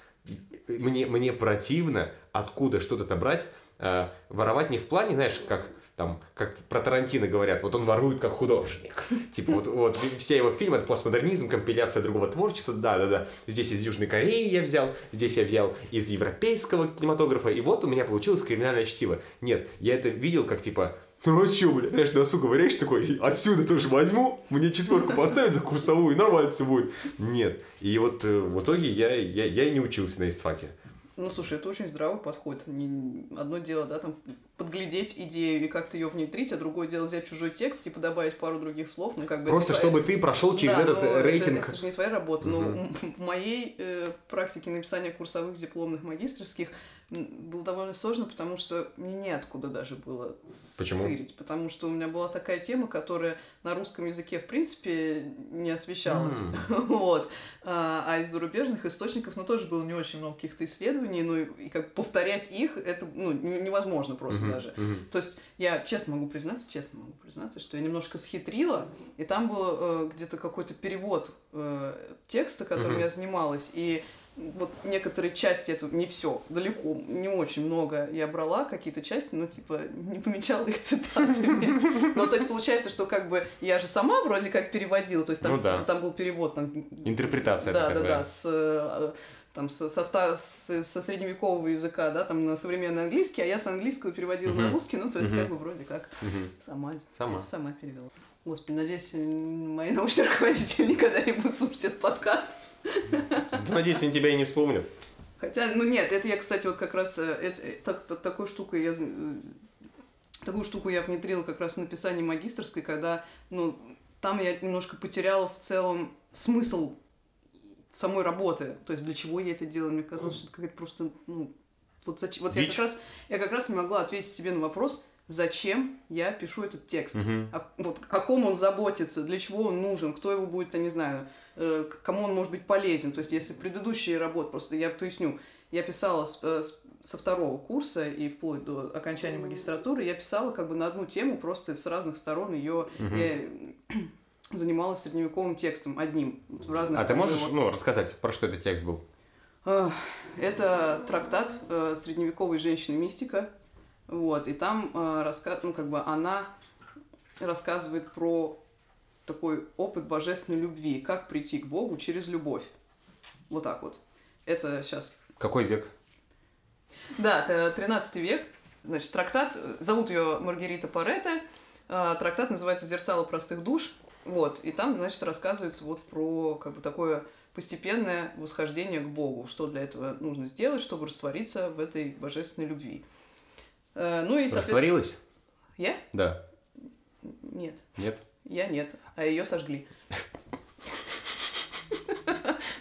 Speaker 1: Мне, мне противно откуда что-то брать, э, воровать не в плане, знаешь, как там, как про Тарантино говорят, вот он ворует как художник. Типа вот, вот все его фильмы, это постмодернизм, компиляция другого творчества, да-да-да. Здесь из Южной Кореи я взял, здесь я взял из европейского кинематографа, и вот у меня получилось криминальное чтиво. Нет, я это видел как типа, ну а чё, бля, знаешь, на сука варишь такой, отсюда тоже возьму, мне четверку поставят за курсовую, и нормально все будет. Нет. И вот э, в итоге я, я, я и не учился на истфаке.
Speaker 2: Ну, слушай, это очень здравый подход. Не- Одно дело, да, там, подглядеть идею и как-то ее внедрить, а другое дело взять чужой текст, типа добавить пару других слов, ну, как бы...
Speaker 1: Просто
Speaker 2: это
Speaker 1: чтобы ты прошел через
Speaker 2: Да,
Speaker 1: этот
Speaker 2: но
Speaker 1: э,
Speaker 2: это-
Speaker 1: рейтинг.
Speaker 2: Это, же не твоя работа. Но
Speaker 1: Мгм.
Speaker 2: в моей э, практике написания курсовых, дипломных, магистрских было довольно сложно, потому что мне неоткуда даже было
Speaker 1: Почему?
Speaker 2: стырить. Потому что у меня была такая тема, которая на русском языке, в принципе, не освещалась. Вот. А, а из зарубежных источников, ну, тоже было не очень много каких-то исследований, ну, и, и как повторять их, это, ну, не- невозможно просто
Speaker 1: Мгм,
Speaker 2: даже.
Speaker 1: мгм.
Speaker 2: То есть я честно могу признаться, честно могу признаться, что я немножко схитрила, и там был э, где-то какой-то перевод э, текста, которым
Speaker 1: Мгм.
Speaker 2: я занималась, и вот некоторые части, это не все, далеко, не очень много я брала, какие-то части, но типа не помечала их цитатами. Ну, то есть получается, что как бы я же сама вроде как переводила, то есть там,
Speaker 1: Ну да.
Speaker 2: там был перевод, там...
Speaker 1: Интерпретация
Speaker 2: Да, да, да, с э, там со, со, ста- с- со средневекового языка, да, там на современный английский, а я с английского переводила на
Speaker 1: Мгм.
Speaker 2: русский, ну, то есть
Speaker 1: Мгм.
Speaker 2: как бы вроде как
Speaker 1: Мгм.
Speaker 2: Сама.
Speaker 1: Сама.
Speaker 2: Сама перевела. Господи, надеюсь, мои научные руководители никогда не будут слушать этот подкаст.
Speaker 1: Надеюсь, они тебя и не вспомнят.
Speaker 2: Хотя, ну нет, это я, кстати, вот как раз э, это- э, так- так- такой штукой я э, такую штуку я внедрила как раз в написании магистрской, когда, ну, там я немножко потеряла в целом смысл самой работы. То есть для чего я это делала, мне казалось, что это какая-то просто, ну, вот, зач- вот я
Speaker 1: Дичь.
Speaker 2: как раз, я как раз не могла ответить себе на вопрос, зачем я пишу этот текст.
Speaker 1: Мгм.
Speaker 2: о, вот, о ком он заботится, для чего он нужен, кто его будет, я не знаю, э, кому он может быть полезен. То есть, если предыдущие работы, просто я поясню, я писала с- э, с- со второго курса и вплоть до окончания магистратуры, я писала как бы на одну тему, просто с разных сторон ее,
Speaker 1: Мгм.
Speaker 2: я занималась средневековым текстом одним. В разных,
Speaker 1: А ты можешь,
Speaker 2: вот,
Speaker 1: ну, рассказать, про что этот текст был?
Speaker 2: Это трактат э, средневековой женщины-мистика. Вот, и там э, раска... ну, как бы она рассказывает про такой опыт божественной любви, как прийти к Богу через любовь. Вот так вот. Это сейчас...
Speaker 1: Какой век?
Speaker 2: Да, это 13 век. Значит, трактат, э, зовут ее Маргарита Паретте, э, трактат называется «Зерцало простых душ». Вот, и там, значит, рассказывается вот про как бы такое постепенное восхождение к Богу, что для этого нужно сделать, чтобы раствориться в этой божественной любви. Э, Ну и.
Speaker 1: Растворилась?
Speaker 2: Я?
Speaker 1: Да.
Speaker 2: Нет.
Speaker 1: Нет?
Speaker 2: Я нет, а ее сожгли.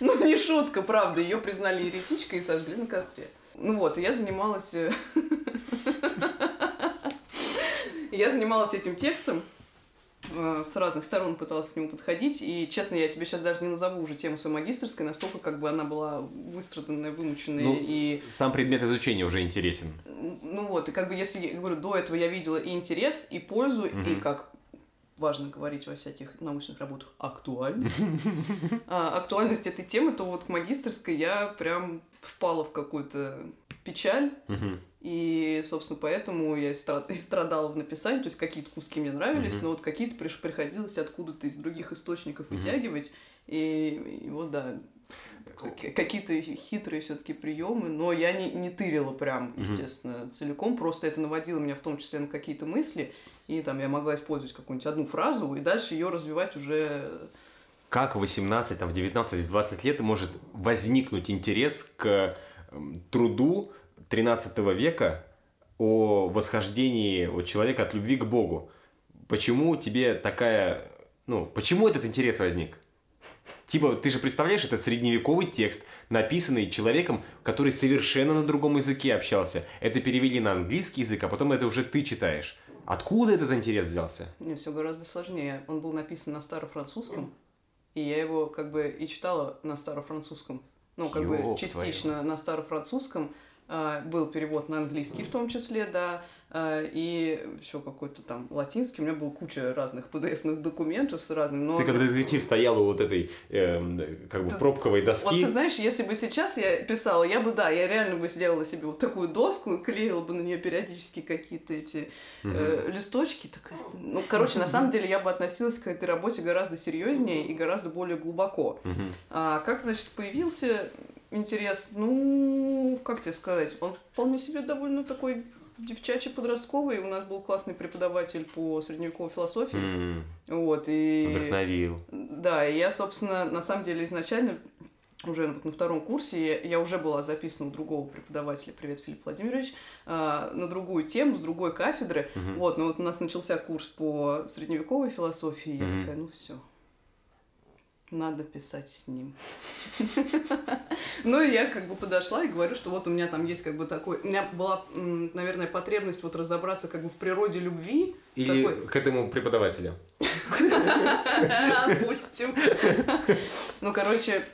Speaker 2: Ну, не шутка, правда. Ее признали еретичкой и сожгли на костре. Ну вот, я занималась... э, Я занималась этим текстом, с разных сторон пыталась к нему подходить, и, честно, я тебе сейчас даже не назову уже тему своей магистрской, настолько как бы она была выстраданная, вымученная,
Speaker 1: Ну,
Speaker 2: и
Speaker 1: Сам предмет изучения уже интересен.
Speaker 2: ну вот, и как бы если, я говорю, до этого я видела и интерес, и пользу, и
Speaker 1: Мгм.
Speaker 2: как важно говорить во всяких научных работах, актуальность. А, актуальность этой темы, то вот к магистрской я прям впала в какую-то печаль, и, собственно, поэтому я и стра- и страдала в написании, то есть какие-то куски мне нравились,
Speaker 1: Мгм.
Speaker 2: но вот какие-то приходилось откуда-то из других источников
Speaker 1: Мгм.
Speaker 2: вытягивать, и, и вот, да, какие-то хитрые все-таки приемы, но я не, не тырила прям, естественно, целиком, просто это наводило меня в том числе на какие-то мысли, и там я могла использовать какую-нибудь одну фразу и дальше ее развивать уже
Speaker 1: Как в 18, там, в 19, в 20 лет может возникнуть интерес к эм, труду 13 века о восхождении вот, человека от любви к Богу? Почему тебе такая... Ну, почему этот интерес возник? Типа, ты же представляешь, это средневековый текст, написанный человеком, который совершенно на другом языке общался. Это перевели на английский язык, а потом это уже ты читаешь. Откуда этот интерес взялся?
Speaker 2: Не, все гораздо сложнее. Он был написан на старофранцузском, и я его как бы и читала на старофранцузском. Ну, как бы
Speaker 1: Ёб
Speaker 2: частично на старофранцузском. А, был перевод на английский в том числе, да, и еще какой-то там латинский. У меня была куча разных PDF-ных документов с разными. Но
Speaker 1: Ты как детектив стоял у вот этой эм, как бы
Speaker 2: Ты-
Speaker 1: пробковой доски.
Speaker 2: Вот ты знаешь, если бы сейчас я писала, я бы, да, я реально бы сделала себе вот такую доску, клеила бы на нее периодически какие-то эти э, листочки. Такая, ну, короче, на самом деле я бы относилась к этой работе гораздо серьезнее и гораздо более глубоко.
Speaker 1: Мгм.
Speaker 2: А как, значит, появился интерес? Ну, как тебе сказать, он вполне себе довольно такой девчачий подростковый. У нас был классный преподаватель по средневековой философии.
Speaker 1: М,
Speaker 2: Вот, и...
Speaker 1: Вдохновил.
Speaker 2: Да, и я, собственно, на самом деле изначально уже вот на втором курсе я, я уже была записана у другого преподавателя, привет, Филипп Владимирович, а, на другую тему, с другой кафедры.
Speaker 1: Мгм.
Speaker 2: Вот, но вот у нас начался курс по средневековой философии, и я
Speaker 1: Мгм.
Speaker 2: такая, ну все, надо писать с ним. Ну, и я как бы подошла и говорю, что вот у меня там есть как бы такой... У меня была, наверное, потребность вот разобраться как бы в природе любви. такой-
Speaker 1: к этому преподавателю.
Speaker 2: Опустим. Ну, короче,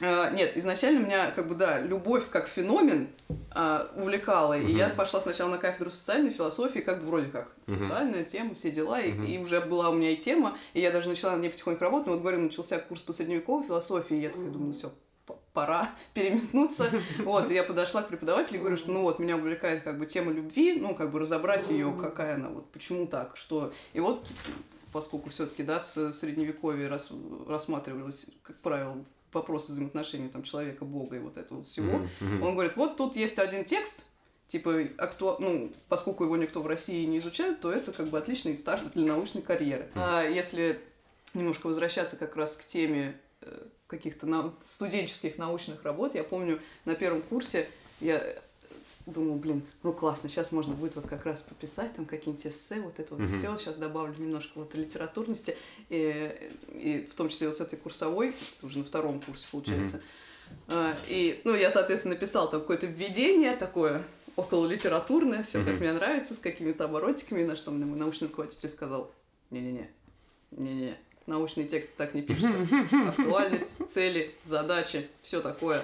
Speaker 2: нет, изначально меня, как бы, да, любовь как феномен а, увлекала. И
Speaker 1: Мгм.
Speaker 2: я пошла сначала на кафедру социальной философии, как бы вроде как социальная тема, все дела. И,
Speaker 1: Мгм.
Speaker 2: и уже была у меня и тема, и я даже начала на ней потихоньку работать. Но вот, говорю, начался курс по средневековой философии, и я такая думаю, все, пора переметнуться. Вот, и я подошла к преподавателю и говорю, что ну вот меня увлекает как бы тема любви, ну как бы разобрать ее, какая она, вот почему так, что. И вот поскольку все-таки, да, в средневековье рас, рассматривались, как правило, вопросы взаимоотношений там человека, Бога и вот этого всего,
Speaker 1: Мгм, мгм.
Speaker 2: он говорит, вот тут есть один текст, типа, акту... ну, поскольку его никто в России не изучает, то это как бы отличный старт для научной карьеры. А если немножко возвращаться как раз к теме э, каких-то нау- студенческих научных работ, я помню на первом курсе я думаю, блин, ну классно, сейчас можно будет вот как раз пописать там какие-нибудь эссе, вот это вот
Speaker 1: Мгм.
Speaker 2: все, сейчас добавлю немножко вот литературности, и, и в том числе вот с этой курсовой, уже на втором курсе получается, а, И, ну, я, соответственно, написала там какое-то введение такое около литературное, все как
Speaker 1: Мгм.
Speaker 2: мне нравится, с какими-то оборотиками, на что мне мой научный руководитель сказал, не-не-не, не-не-не, научные тексты так не пишутся. Актуальность, цели, задачи, все такое.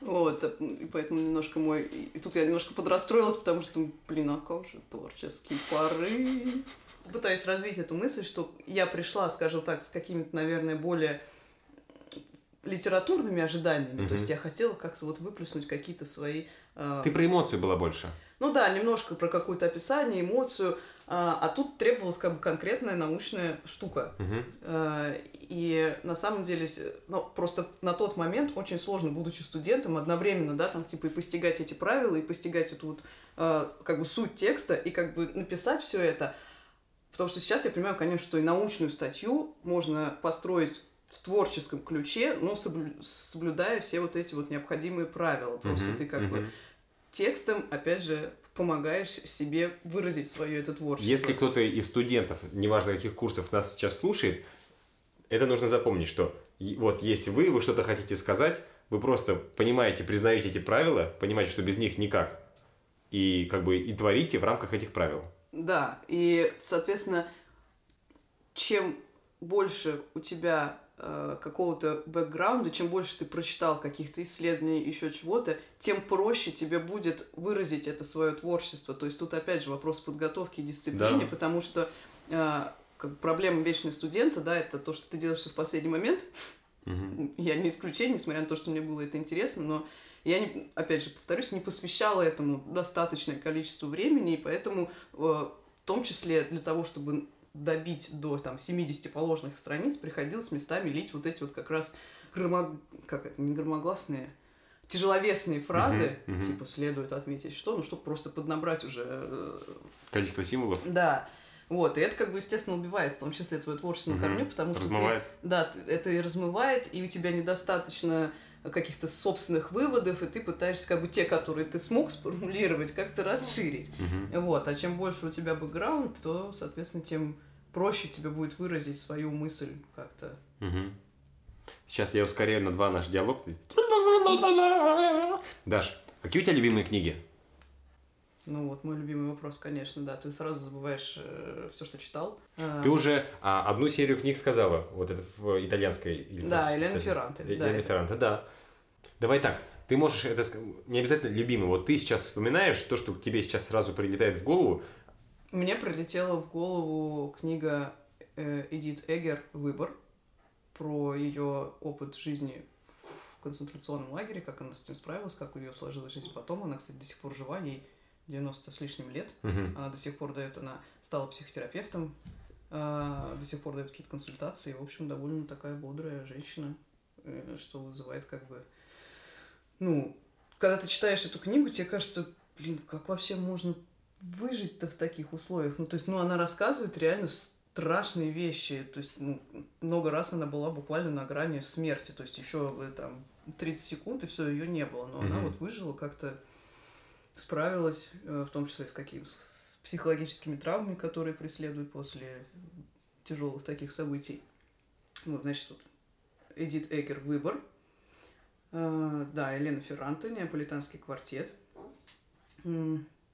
Speaker 2: Вот, и поэтому немножко мой... И тут я немножко подрастроилась, потому что, блин, а как же творческий порыв. Пытаюсь развить эту мысль, что я пришла, скажем так, с какими-то, наверное, более литературными ожиданиями.
Speaker 1: Мгм.
Speaker 2: То есть я хотела как-то вот выплеснуть какие-то свои... э,
Speaker 1: Ты про эмоцию была больше.
Speaker 2: ну да, немножко про какое-то описание, эмоцию, а, а тут требовалась как бы конкретная научная штука. Э, И на самом деле, ну, просто на тот момент очень сложно, будучи студентом, одновременно, да, там, типа, и постигать эти правила, и постигать эту вот, э, как бы, суть текста, и как бы написать все это. Потому что сейчас я понимаю, конечно, что и научную статью можно построить в творческом ключе, но соблю- соблюдая все вот эти вот необходимые правила. Просто
Speaker 1: Мгм,
Speaker 2: ты как бы
Speaker 1: мгм.
Speaker 2: текстом, опять же, помогаешь себе выразить свое это творчество.
Speaker 1: Если кто-то из студентов, неважно каких курсов, нас сейчас слушает, это нужно запомнить, что вот есть вы, вы что-то хотите сказать, вы просто понимаете, признаете эти правила, понимаете, что без них никак, и как бы и творите в рамках этих правил.
Speaker 2: Да, и, соответственно, чем больше у тебя какого-то бэкграунда, чем больше ты прочитал каких-то исследований, еще чего-то, тем проще тебе будет выразить это свое творчество. То есть тут опять же вопрос подготовки и дисциплины,
Speaker 1: Да.
Speaker 2: потому что э, как проблема вечного студента, да, это то, что ты делаешь все в последний момент.
Speaker 1: Мгм.
Speaker 2: Я не исключение, несмотря на то, что мне было это интересно, но Я, не, опять же, повторюсь, не посвящала этому достаточное количество времени, и поэтому э, в том числе для того, чтобы добить до там 70 положенных страниц, приходилось местами лить вот эти вот как раз громо... как это, не громогласные, тяжеловесные фразы,
Speaker 1: Мгм, мгм.
Speaker 2: типа следует отметить что, ну, чтобы просто поднабрать уже э,
Speaker 1: Количество символов
Speaker 2: да. Вот, и это, как бы, естественно, убивает, в том числе, твою творчество на
Speaker 1: Мгм.
Speaker 2: корню, потому что ты,
Speaker 1: размывает.
Speaker 2: да, ты- это и размывает, и у тебя недостаточно каких-то собственных выводов, и ты пытаешься, как бы, те, которые ты смог сформулировать, как-то расширить.
Speaker 1: Мгм.
Speaker 2: Вот, а чем больше у тебя бэкграунд, то, соответственно, тем проще тебе будет выразить свою мысль как-то.
Speaker 1: Мгм. Сейчас я ускоряю на два наш диалог. Даш, какие у тебя любимые книги?
Speaker 2: Ну вот, мой любимый вопрос, конечно, да, ты сразу забываешь все, что читал. А,
Speaker 1: Ты уже а, одну серию книг сказала, вот это в итальянской. или
Speaker 2: Да, Елена
Speaker 1: кстати.
Speaker 2: Ферранте,
Speaker 1: Елена
Speaker 2: это-
Speaker 1: Ферранте, да. Давай так, ты можешь это не обязательно любимый. Вот ты сейчас вспоминаешь то, что тебе сейчас сразу прилетает в голову.
Speaker 2: Мне прилетела в голову книга э, Эдит Эгер «Выбор» про ее опыт жизни в концентрационном лагере, как она с этим справилась, как у нее сложилась жизнь потом. Она, кстати, до сих пор жива, ей 90 с лишним лет. Она до сих пор дает, она стала психотерапевтом, а, до сих пор дает какие-то консультации. В общем, довольно такая бодрая женщина, э, что вызывает как бы... Ну, когда ты читаешь эту книгу, тебе кажется, блин, как вообще можно выжить-то в таких условиях? Ну, то есть, ну, она рассказывает реально страшные вещи. То есть, ну, много раз она была буквально на грани смерти. То есть, еще там 30 секунд, и все, ее не было. Но она
Speaker 1: Мгм.
Speaker 2: вот выжила как-то справилась, э, в том числе с какими с с психологическими травмами, которые преследуют после тяжелых таких событий. Вот, значит, тут Эдит Эгер «Выбор». Э, Да, Елена Ферранте, «Неаполитанский квартет».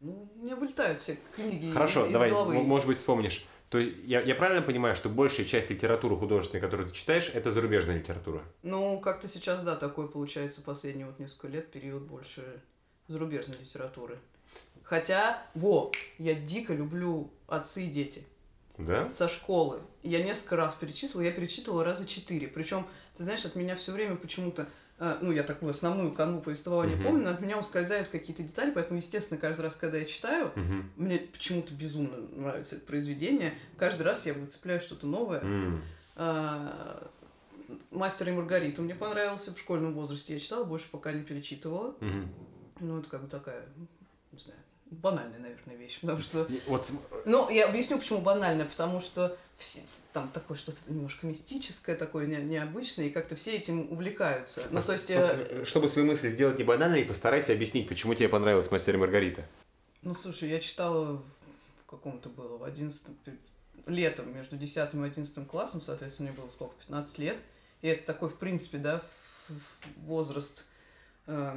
Speaker 2: Ну, у меня вылетают все книги
Speaker 1: Хорошо,
Speaker 2: из
Speaker 1: давай,
Speaker 2: головы.
Speaker 1: может быть, вспомнишь. То есть я, я правильно понимаю, что большая часть литературы художественной, которую ты читаешь, это зарубежная литература?
Speaker 2: Ну, как-то сейчас, да, такое получается последние вот несколько лет, период больше зарубежной литературы. Хотя, во, я дико люблю «Отцы и дети».
Speaker 1: Да?
Speaker 2: со школы. Я несколько раз перечитывала, я перечитывала раза четыре. Причем, ты знаешь, от меня все время почему-то, ну, я такую основную канву повествования
Speaker 1: Мгм.
Speaker 2: помню, но от меня ускользают какие-то детали, поэтому, естественно, каждый раз, когда я читаю,
Speaker 1: Мгм.
Speaker 2: мне почему-то безумно нравится это произведение. Каждый раз я выцепляю что-то новое. А, Мастер и Маргариту мне понравился в школьном возрасте. Я читала, больше пока не перечитывала.
Speaker 1: Мгм.
Speaker 2: Ну, это как бы такая, банальная, наверное, вещь. Потому что
Speaker 1: Вот
Speaker 2: ну, я объясню, почему банально, потому что все- там такое что-то немножко мистическое, такое не- необычное, и как-то все этим увлекаются. Ну, то есть, э,
Speaker 1: Чтобы свои мысли сделать не банальной, постарайся объяснить, почему тебе понравилась «Мастер и Маргарита».
Speaker 2: ну, слушай, я читала в, каком-то было, в 11 летом, между 10 и 11 классом, соответственно, мне было сколько, 15 лет, и это такой, в принципе, да, возраст, э,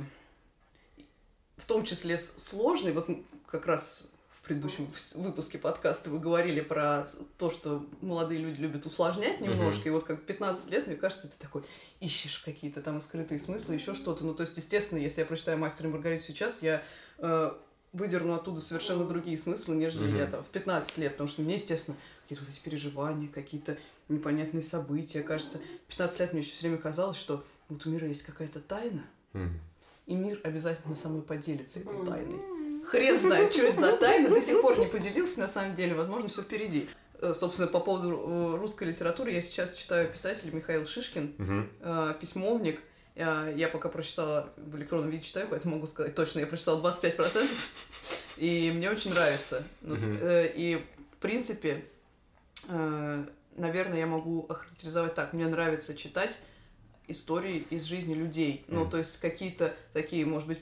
Speaker 2: в том числе сложный, вот как раз в предыдущем выпус- выпуске подкаста вы говорили про то, что молодые люди любят усложнять немножко, и вот как 15 лет, мне кажется, ты такой ищешь какие-то там скрытые смыслы, еще что-то. Ну, то есть, естественно, если я прочитаю «Мастер и Маргариту» сейчас, я э, выдерну оттуда совершенно другие смыслы, нежели
Speaker 1: Мгм.
Speaker 2: я там в 15 лет, потому что мне, естественно, какие-то вот эти переживания, какие-то непонятные события. Кажется, в 15 лет мне еще все время казалось, что вот у мира есть какая-то тайна,
Speaker 1: Мгм.
Speaker 2: И мир обязательно со мной поделится этой тайной. Хрен знает, что это за тайна, до сих пор не поделился, на самом деле, возможно, все впереди. Э, Собственно, по поводу э, русской литературы, я сейчас читаю писателя Михаил Шишкин, э, письмовник. Я пока прочитала, в электронном виде читаю, поэтому могу сказать точно, я прочитала 25%, и мне очень нравится. Ну, И, в принципе, наверное, я могу охарактеризовать так. Мне нравится читать истории из жизни людей. Ну,
Speaker 1: Мгм.
Speaker 2: то есть какие-то такие, может быть,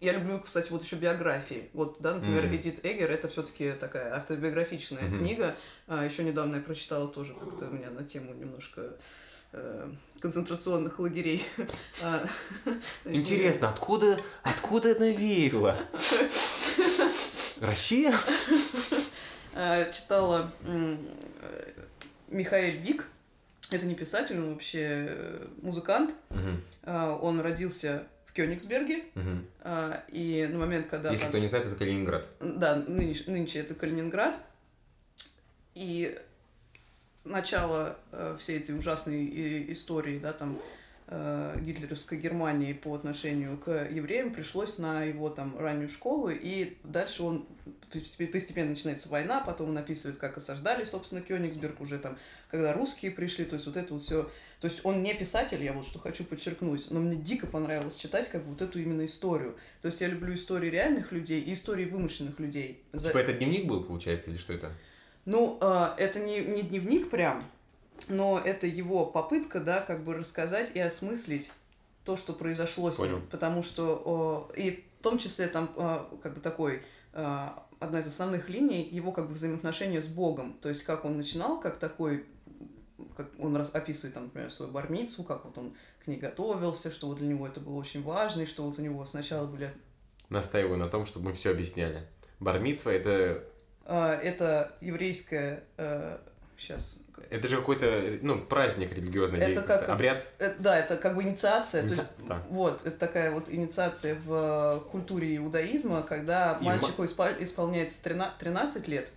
Speaker 2: я люблю, кстати, вот еще биографии. Вот, да, например,
Speaker 1: Мгм.
Speaker 2: Эдит Эгер это все-таки такая автобиографичная
Speaker 1: Мгм.
Speaker 2: книга. А, еще недавно я прочитала тоже как-то у меня на тему немножко э, концентрационных лагерей. А,
Speaker 1: Интересно, откуда, откуда навеяло? Россия?
Speaker 2: э, читала э, Михаэль Вик. Это не писатель, он вообще э, музыкант. А, Он родился в Кёнигсберге. А, И на момент, когда...
Speaker 1: Если
Speaker 2: там-
Speaker 1: кто не знает, это Калининград.
Speaker 2: Да, нынеш- нынче это Калининград. И начало э, всей этой ужасной и- истории, да, там, э, гитлеровской Германии по отношению к евреям пришлось на его там раннюю школу, и дальше он постепенно начинается война, потом он описывает, как осаждали, собственно, Кёнигсберг уже там, когда русские пришли, то есть вот это вот все. То есть он не писатель, я вот что хочу подчеркнуть, но мне дико понравилось читать как бы вот эту именно историю. То есть я люблю истории реальных людей и истории вымышленных людей.
Speaker 1: Типа это дневник был, получается, или что это?
Speaker 2: Ну, э, это не, не дневник прям, но это его попытка, да, как бы рассказать и осмыслить то, что произошло с ним. Потому что, и в том числе там, а, как бы такой, а, одна из основных линий, его как бы взаимоотношения с Богом. То есть, как он начинал, как такой как он раз описывает, там, например, свою бармицу, как вот он к ней готовился, что вот для него это было очень важно, и что вот у него сначала были...
Speaker 1: Настаиваю на том, чтобы мы все объясняли. Бармицва это...
Speaker 2: Это еврейская сейчас
Speaker 1: это же какой-то, ну, праздник религиозный, это как, обряд.
Speaker 2: Это, да, это как бы инициация. Иници... То есть, да. Вот, это такая вот инициация в культуре иудаизма, когда Изма... мальчику исполняется 13 лет.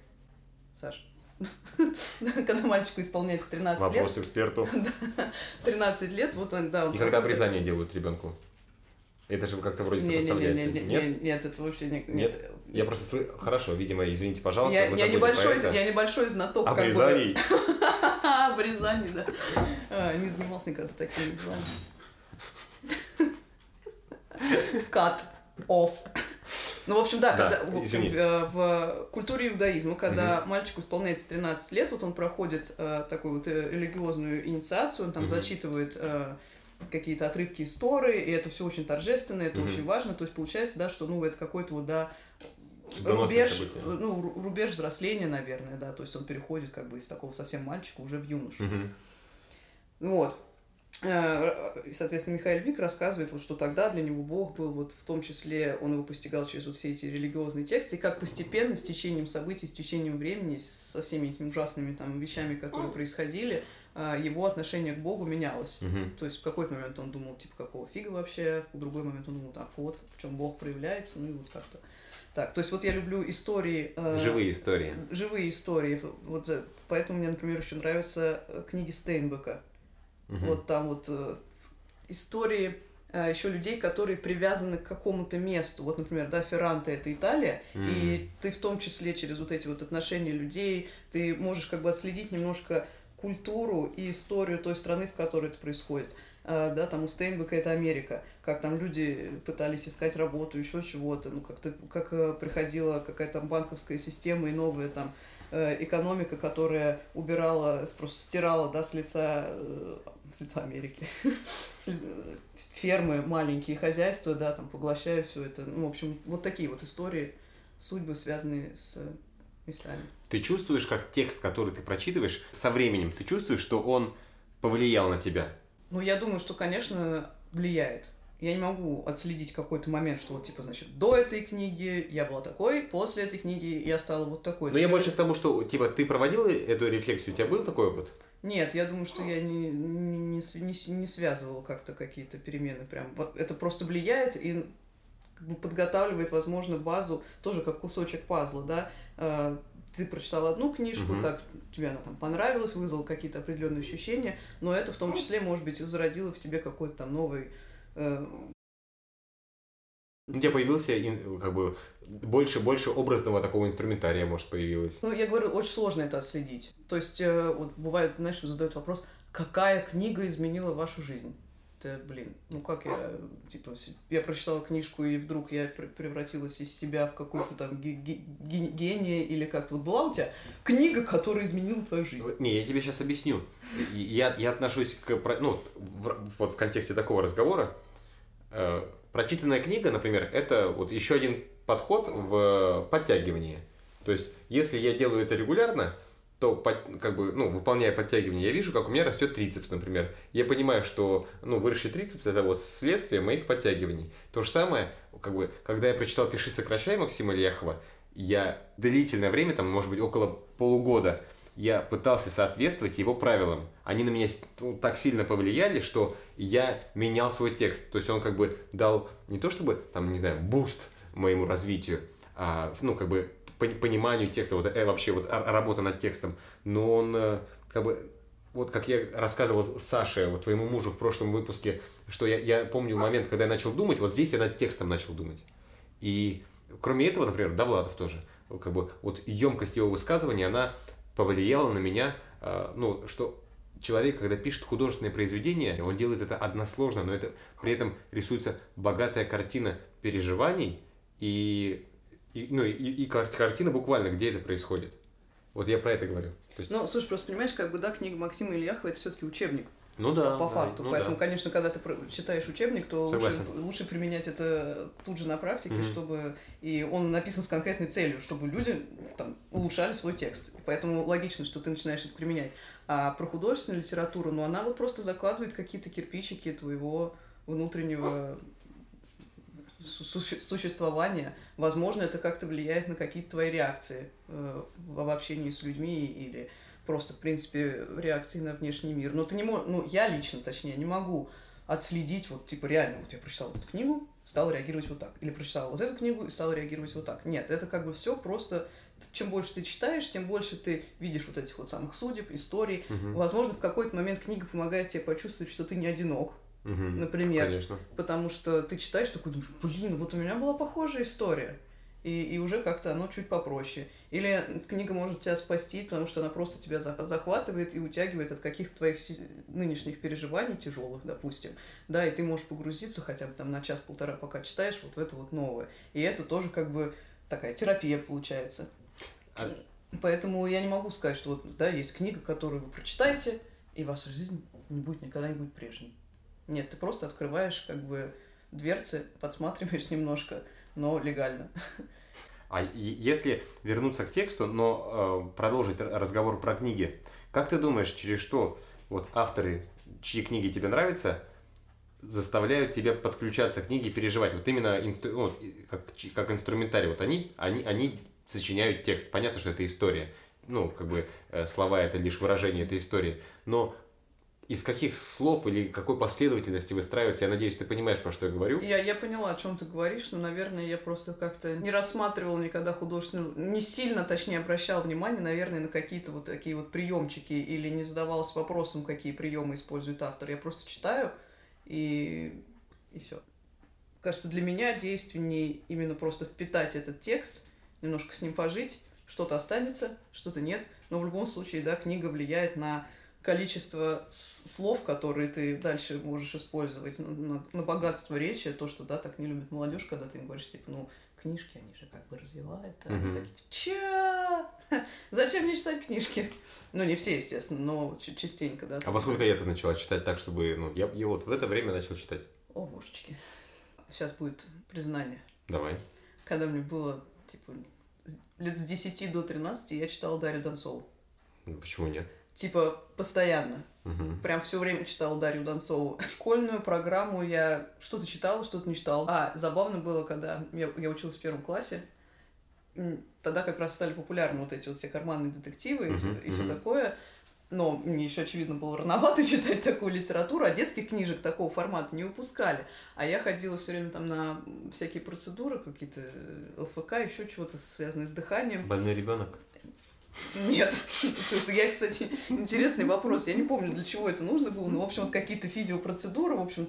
Speaker 2: Саш. Когда мальчику исполняется 13
Speaker 1: лет. Вопрос эксперту.
Speaker 2: 13 лет, вот он, да.
Speaker 1: И когда обрезание делают ребенку? Это же как-то вроде не, сопоставляется.
Speaker 2: Не, не, не, нет? нет, это вообще не...
Speaker 1: Нет? нет? Я просто слышу... Хорошо, видимо, извините, пожалуйста,
Speaker 2: я, я небольшой, я небольшой знаток
Speaker 1: Обрезаний.
Speaker 2: Как бы... Обрезаний, да. А, не занимался никогда такими делами. Cut off. Ну, в общем, да, да когда, в, в, э, в культуре иудаизма, когда угу. мальчику исполняется 13 лет, вот он проходит э, такую вот э, религиозную инициацию, он там угу. зачитывает э, какие-то отрывки истории, и это все очень торжественно, это угу. очень важно. То есть получается, да, что ну это какой-то вот, да, рубеж, ну, рубеж взросления, наверное, да, то есть он переходит как бы из такого совсем мальчика уже в юношу.
Speaker 1: Угу.
Speaker 2: Вот. Э, и, соответственно, Михаил Вик рассказывает, вот, что тогда для него Бог был, вот в том числе, он его постигал через вот все эти религиозные тексты, и как постепенно, с течением событий, с течением времени, со всеми этими ужасными там вещами, которые происходили, его отношение к Богу менялось.
Speaker 1: Угу.
Speaker 2: То есть в какой-то момент он думал, типа, какого фига вообще, в другой момент он думал, так, вот в чем Бог проявляется, ну и вот как-то. Так, то есть вот я люблю истории...
Speaker 1: Э, живые истории.
Speaker 2: Живые истории. Вот э, поэтому мне, например, еще нравятся э, книги Стейнбека. Угу. Вот там вот э, истории э, еще людей, которые привязаны к какому-то месту. Вот, например, да, Ферранте это Италия, mm. и ты в том числе через вот эти вот отношения людей, ты можешь как бы отследить немножко культуру и историю той страны, в которой это происходит. А, да, там у Стейнбека это Америка, как там люди пытались искать работу, еще чего-то, ну, как-то, как э, приходила какая-то там банковская система и новая там э, экономика, которая убирала, просто стирала, да, с лица, э, с лица Америки, фермы, маленькие хозяйства, да, там, поглощая все это, ну, в общем, вот такие вот истории, судьбы, связанные с местами.
Speaker 1: Ты чувствуешь, как текст, который ты прочитываешь, со временем, ты чувствуешь, что он повлиял на тебя?
Speaker 2: Ну, я думаю, что, конечно, влияет. Я не могу отследить какой-то момент, что вот, типа, значит, до этой книги я была такой, после этой книги я стала вот такой.
Speaker 1: Но я больше к тому, что, типа, ты проводила эту рефлексию, у тебя был такой опыт?
Speaker 2: Нет, я думаю, что я не, не, не, не связывала как-то какие-то перемены прям. Вот это просто влияет и как бы подготавливает, возможно, базу, тоже как кусочек пазла, да, ты прочитал одну книжку, угу. так тебе она там понравилась, вызвала какие-то определенные ощущения, но это в том числе, может быть, зародило в тебе какой-то там новый э...
Speaker 1: у тебя появился как бы больше больше образного такого инструментария, может, появилось.
Speaker 2: Ну, я говорю, очень сложно это отследить. То есть, э, вот бывает, знаешь, задают вопрос, какая книга изменила вашу жизнь? Да, блин, ну как я, типа, я прочитала книжку, и вдруг я превратилась из себя в какой-то там гения или как-то. Вот была у тебя книга, которая изменила твою жизнь?
Speaker 1: Не, я тебе сейчас объясню. Я, я отношусь к, ну, вот в контексте такого разговора, э, прочитанная книга, например, это вот еще один подход в подтягивании. То есть, если я делаю это регулярно, то как бы, ну, выполняя подтягивание, я вижу, как у меня растет трицепс, например. Я понимаю, что ну, выросший трицепс это вот следствие моих подтягиваний. То же самое, как бы, когда я прочитал «Пиши, сокращай» Максима Ильяхова, я длительное время, там, может быть, около полугода, я пытался соответствовать его правилам. Они на меня ну, так сильно повлияли, что я менял свой текст. То есть он как бы дал не то чтобы, там, не знаю, boost моему развитию, а, ну, как бы пониманию текста, вот э, вообще вот работа над текстом, но он э, как бы вот как я рассказывал Саше, вот твоему мужу в прошлом выпуске, что я, я помню момент, когда я начал думать, вот здесь я над текстом начал думать. И кроме этого, например, Довлатов тоже, как бы вот емкость его высказывания, она повлияла на меня, э, ну, что человек, когда пишет художественное произведение, он делает это односложно, но это при этом рисуется богатая картина переживаний и, и ну, и, и картина буквально, где это происходит. Вот я про это говорю.
Speaker 2: То есть... Ну, слушай, просто понимаешь, как бы, да, книга Максима Ильяхова это все-таки учебник.
Speaker 1: Ну да.
Speaker 2: По, по факту.
Speaker 1: Ну,
Speaker 2: Поэтому,
Speaker 1: да.
Speaker 2: конечно, когда ты читаешь учебник, то лучше, лучше применять это тут же на практике, mm-hmm. чтобы. И он написан с конкретной целью, чтобы люди там, улучшали свой текст. Поэтому логично, что ты начинаешь это применять. А про художественную литературу, ну, она вот просто закладывает какие-то кирпичики твоего внутреннего существования. Возможно, это как-то влияет на какие-то твои реакции э, в общении с людьми или просто, в принципе, реакции на внешний мир. Но ты не можешь, ну, я лично, точнее, не могу отследить, вот, типа, реально, вот я прочитал эту книгу, стал реагировать вот так. Или прочитал вот эту книгу и стал реагировать вот так. Нет, это как бы все просто чем больше ты читаешь, тем больше ты видишь вот этих вот самых судеб, историй.
Speaker 1: Угу.
Speaker 2: Возможно, в какой-то момент книга помогает тебе почувствовать, что ты не одинок.
Speaker 1: Угу.
Speaker 2: Например.
Speaker 1: Конечно.
Speaker 2: Потому что ты читаешь такой, думаешь, блин, вот у меня была похожая история. И, и уже как-то оно чуть попроще. Или книга может тебя спасти, потому что она просто тебя захватывает и утягивает от каких-то твоих нынешних переживаний тяжелых, допустим. Да, и ты можешь погрузиться хотя бы там на час-полтора, пока читаешь вот в это вот новое. И это тоже как бы такая терапия получается. А... Поэтому я не могу сказать, что вот, да, есть книга, которую вы прочитаете, и ваша жизнь не будет никогда не будет прежней. Нет, ты просто открываешь как бы дверцы, подсматриваешь немножко, но легально.
Speaker 1: А если вернуться к тексту, но э, продолжить разговор про книги, как ты думаешь, через что вот авторы, чьи книги тебе нравятся, заставляют тебя подключаться к книге и переживать? Вот именно инстру, ну, как, как инструментарий. Вот они, они, они сочиняют текст. Понятно, что это история. Ну, как бы э, слова это лишь выражение этой истории. Но из каких слов или какой последовательности выстраивается, я надеюсь, ты понимаешь, про что я говорю.
Speaker 2: Я, я поняла, о чем ты говоришь, но, наверное, я просто как-то не рассматривал никогда художественную, не сильно, точнее, обращал внимание, наверное, на какие-то вот такие вот приемчики или не задавался вопросом, какие приемы использует автор. Я просто читаю и, и все. Кажется, для меня действеннее именно просто впитать этот текст, немножко с ним пожить, что-то останется, что-то нет. Но в любом случае, да, книга влияет на количество слов, которые ты дальше можешь использовать, на, на, на богатство речи, то, что, да, так не любит молодежь, когда ты им говоришь, типа, ну, книжки, они же как бы развивают, а они такие, типа, чё? Зачем мне читать книжки? Ну, не все, естественно, но частенько, да.
Speaker 1: А во сколько я это начала читать так, чтобы, ну, я, я вот в это время начал читать?
Speaker 2: О, божечки. Сейчас будет признание.
Speaker 1: Давай.
Speaker 2: Когда мне было, типа, лет с 10 до 13 я читала Дарью Донцову.
Speaker 1: Ну, почему нет?
Speaker 2: Типа, постоянно.
Speaker 1: Угу.
Speaker 2: Прям все время читала Дарью Донцову. Школьную программу я что-то читала, что-то не читала. А, забавно было, когда я, я училась в первом классе. Тогда как раз стали популярны вот эти вот все карманные детективы
Speaker 1: uh-huh,
Speaker 2: и, и все такое. Но мне еще, очевидно, было рановато читать такую литературу, а детских книжек такого формата не выпускали. А я ходила все время там на всякие процедуры, какие-то ЛФК, еще чего-то связанное с дыханием.
Speaker 1: Больной ребенок?
Speaker 2: Нет. Я, кстати, интересный вопрос. Я не помню, для чего это нужно было. Но, в общем, вот какие-то физиопроцедуры, в общем,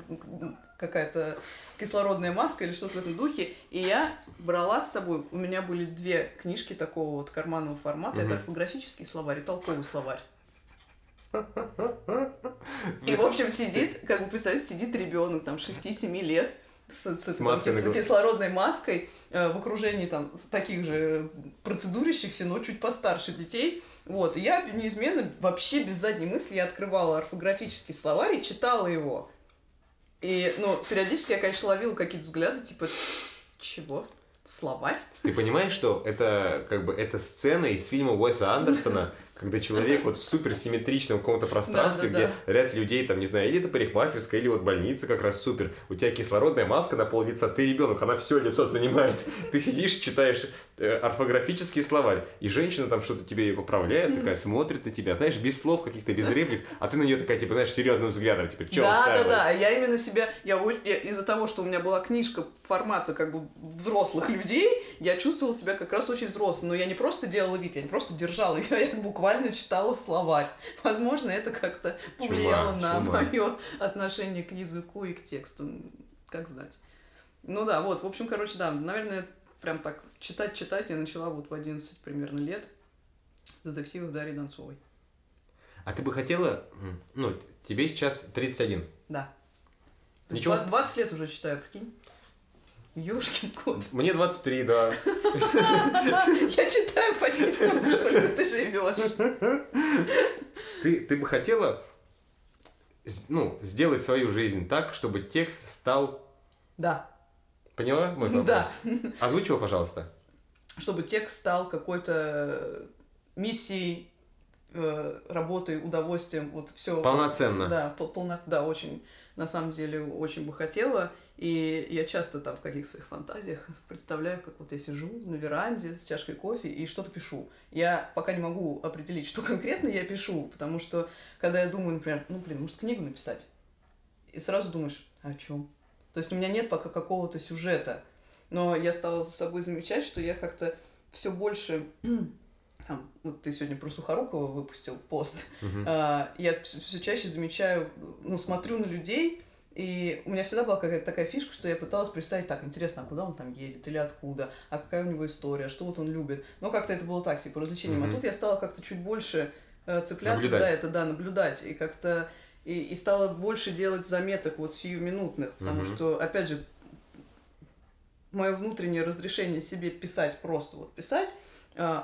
Speaker 2: какая-то кислородная маска или что-то в этом духе. И я брала с собой, у меня были две книжки такого вот карманного формата. Это орфографический словарь и толковый словарь. И, в общем, сидит, как бы, представьте, сидит ребенок там 6-7 лет, с, с, с, маской с кислородной маской э, в окружении там таких же процедурящихся, но чуть постарше детей. Вот, и я неизменно, вообще без задней мысли, я открывала орфографический словарь и читала его. И, ну, периодически я, конечно, ловила какие-то взгляды, типа, чего? Словарь?
Speaker 1: Ты понимаешь, что это как бы это сцена из фильма Уэса Андерсона, когда человек вот в суперсимметричном каком-то пространстве,
Speaker 2: Да, да,
Speaker 1: где ряд людей, там, не знаю, или это парикмахерская, или вот больница как раз супер, у тебя кислородная маска на пол лица, ты ребенок, она все лицо занимает. Ты сидишь, читаешь э, орфографический словарь, и женщина там что-то тебе поправляет, такая смотрит на тебя, знаешь, без слов каких-то, без реплик, а ты на нее такая, типа, знаешь, серьезным взглядом, типа, что
Speaker 2: Да, да, да, я именно себя, я, я из-за того, что у меня была книжка формата как бы взрослых людей, я чувствовала себя как раз очень взрослой, но я не просто делала вид, я не просто держала ее, я буквально буквально читала словарь. Возможно, это как-то повлияло
Speaker 1: Чума,
Speaker 2: на
Speaker 1: чума.
Speaker 2: мое отношение к языку и к тексту. Как знать. Ну да, вот, в общем, короче, да, наверное, прям так читать-читать я начала вот в 11 примерно лет детективов Дарьи Донцовой.
Speaker 1: А ты бы хотела, ну, тебе сейчас 31.
Speaker 2: Да.
Speaker 1: Ничего.
Speaker 2: 20 лет уже читаю, прикинь. Ёшкин кот.
Speaker 1: Мне 23, да.
Speaker 2: Я читаю почти столько, сколько ты живешь.
Speaker 1: Ты, ты бы хотела ну, сделать свою жизнь так, чтобы текст стал...
Speaker 2: Да.
Speaker 1: Поняла мой вопрос?
Speaker 2: Да.
Speaker 1: Озвучь его, пожалуйста.
Speaker 2: Чтобы текст стал какой-то миссией, э, работой, удовольствием, вот все.
Speaker 1: Полноценно.
Speaker 2: Да, пол- полно, да, очень, на самом деле, очень бы хотела. И я часто там в каких-то своих фантазиях представляю, как вот я сижу на веранде с чашкой кофе и что-то пишу. Я пока не могу определить, что конкретно я пишу, потому что, когда я думаю, например, ну, блин, может, книгу написать? И сразу думаешь, о чем? То есть у меня нет пока какого-то сюжета. Но я стала за собой замечать, что я как-то все больше... Там, вот ты сегодня про Сухорукова выпустил пост. А, я все чаще замечаю, ну, смотрю на людей, и у меня всегда была какая-то такая фишка, что я пыталась представить, так, интересно, а куда он там едет, или откуда, а какая у него история, что вот он любит. Но как-то это было так, типа, развлечением. А тут я стала как-то чуть больше э, цепляться за
Speaker 1: Наблюдать.
Speaker 2: это, да, наблюдать, и как-то и, и стала больше делать заметок вот сиюминутных, потому
Speaker 1: Мгм.
Speaker 2: что, опять же, мое внутреннее разрешение себе писать просто вот писать,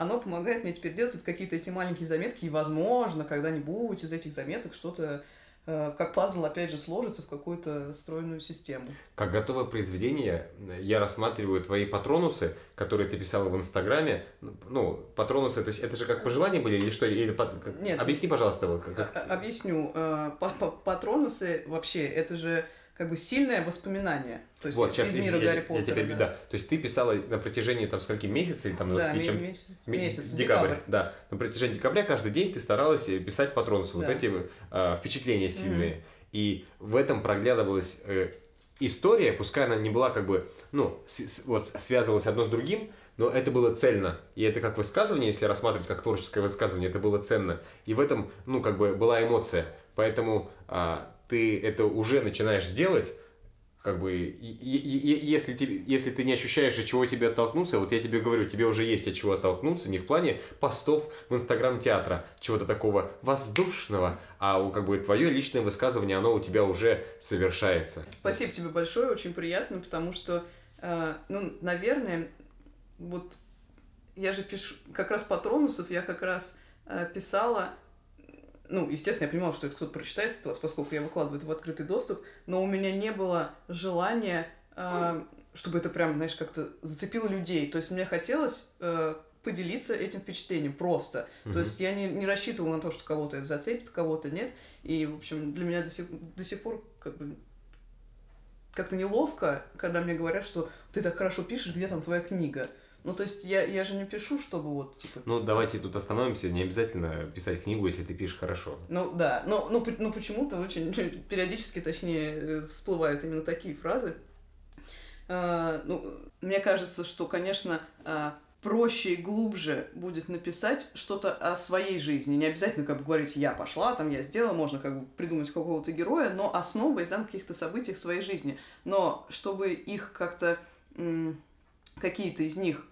Speaker 2: оно помогает мне теперь делать вот какие-то эти маленькие заметки, и, возможно, когда-нибудь из этих заметок что-то, э, как пазл, опять же, сложится в какую-то стройную систему.
Speaker 1: Как готовое произведение, я рассматриваю твои патронусы, которые ты писала в Инстаграме. Ну, патронусы, то есть это же как пожелания были или что? Или
Speaker 2: Нет.
Speaker 1: Объясни, пожалуйста, вот как-
Speaker 2: А- Объясню. э, па- па- Патронусы вообще, это же как бы сильное воспоминание. То есть
Speaker 1: Вот, сейчас
Speaker 2: из
Speaker 1: я,
Speaker 2: мира
Speaker 1: я-
Speaker 2: Гарри
Speaker 1: я
Speaker 2: Поттера.
Speaker 1: тебя перебью, да. То есть ты писала на протяжении там скольки месяцев или там
Speaker 2: Да,
Speaker 1: 20
Speaker 2: ме-
Speaker 1: чем-
Speaker 2: месяц,
Speaker 1: Ме-
Speaker 2: месяц,
Speaker 1: декабрь,
Speaker 2: декабрь.
Speaker 1: да. На протяжении декабря каждый день ты старалась э, писать патронусы, вот
Speaker 2: Да.
Speaker 1: эти э, впечатления сильные. И в этом проглядывалась э, история, пускай она не была как бы, ну, с- вот связывалась одно с другим, но это было цельно. И это как высказывание, если рассматривать как творческое высказывание, это было ценно. И в этом, ну, как бы была эмоция. Поэтому а, ты это уже начинаешь делать, как бы, и, и- и- если, тебе, если ты не ощущаешь, от чего тебе оттолкнуться, вот я тебе говорю, тебе уже есть от чего оттолкнуться, не в плане постов в Инстаграм театра, чего-то такого воздушного, а как бы твое личное высказывание, оно у тебя уже совершается.
Speaker 2: Спасибо тебе большое, очень приятно, потому что, э, ну, наверное, вот я же пишу, как раз патронусов я как раз э, писала, ну, естественно, я понимала, что это кто-то прочитает, пос- поскольку я выкладываю это в открытый доступ, но у меня не было желания, э, чтобы это прям, знаешь, как-то зацепило людей. То есть мне хотелось э, поделиться этим впечатлением просто. То
Speaker 1: Мгм.
Speaker 2: есть я не, не рассчитывала на то, что кого-то это зацепит, кого-то нет. И, в общем, для меня до сих, до сих пор как бы как-то неловко, когда мне говорят, что ты так хорошо пишешь, где там твоя книга? Ну, то есть я, я же не пишу, чтобы вот, типа...
Speaker 1: Ну, давайте тут остановимся, не обязательно писать книгу, если ты пишешь хорошо.
Speaker 2: Ну, да, но, но, но почему-то очень периодически, точнее, э, всплывают именно такие фразы. А, ну, мне кажется, что, конечно, а, проще и глубже будет написать что-то о своей жизни. Не обязательно как бы говорить «я пошла», там «я сделала», можно как бы придумать какого-то героя, но основываясь да, на каких-то событиях своей жизни. Но чтобы их как-то, какие-то из них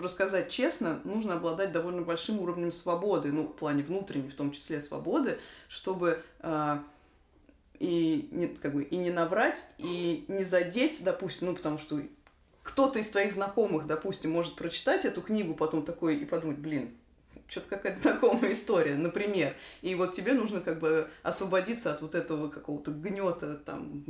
Speaker 2: рассказать честно, нужно обладать довольно большим уровнем свободы, ну, в плане внутренней, в том числе свободы, чтобы а, и, не, как бы, и не наврать, и не задеть, допустим, ну, потому что кто-то из твоих знакомых, допустим, может прочитать эту книгу, потом такой и подумать, блин, что-то какая-то знакомая история, например. И вот тебе нужно как бы освободиться от вот этого какого-то гнета там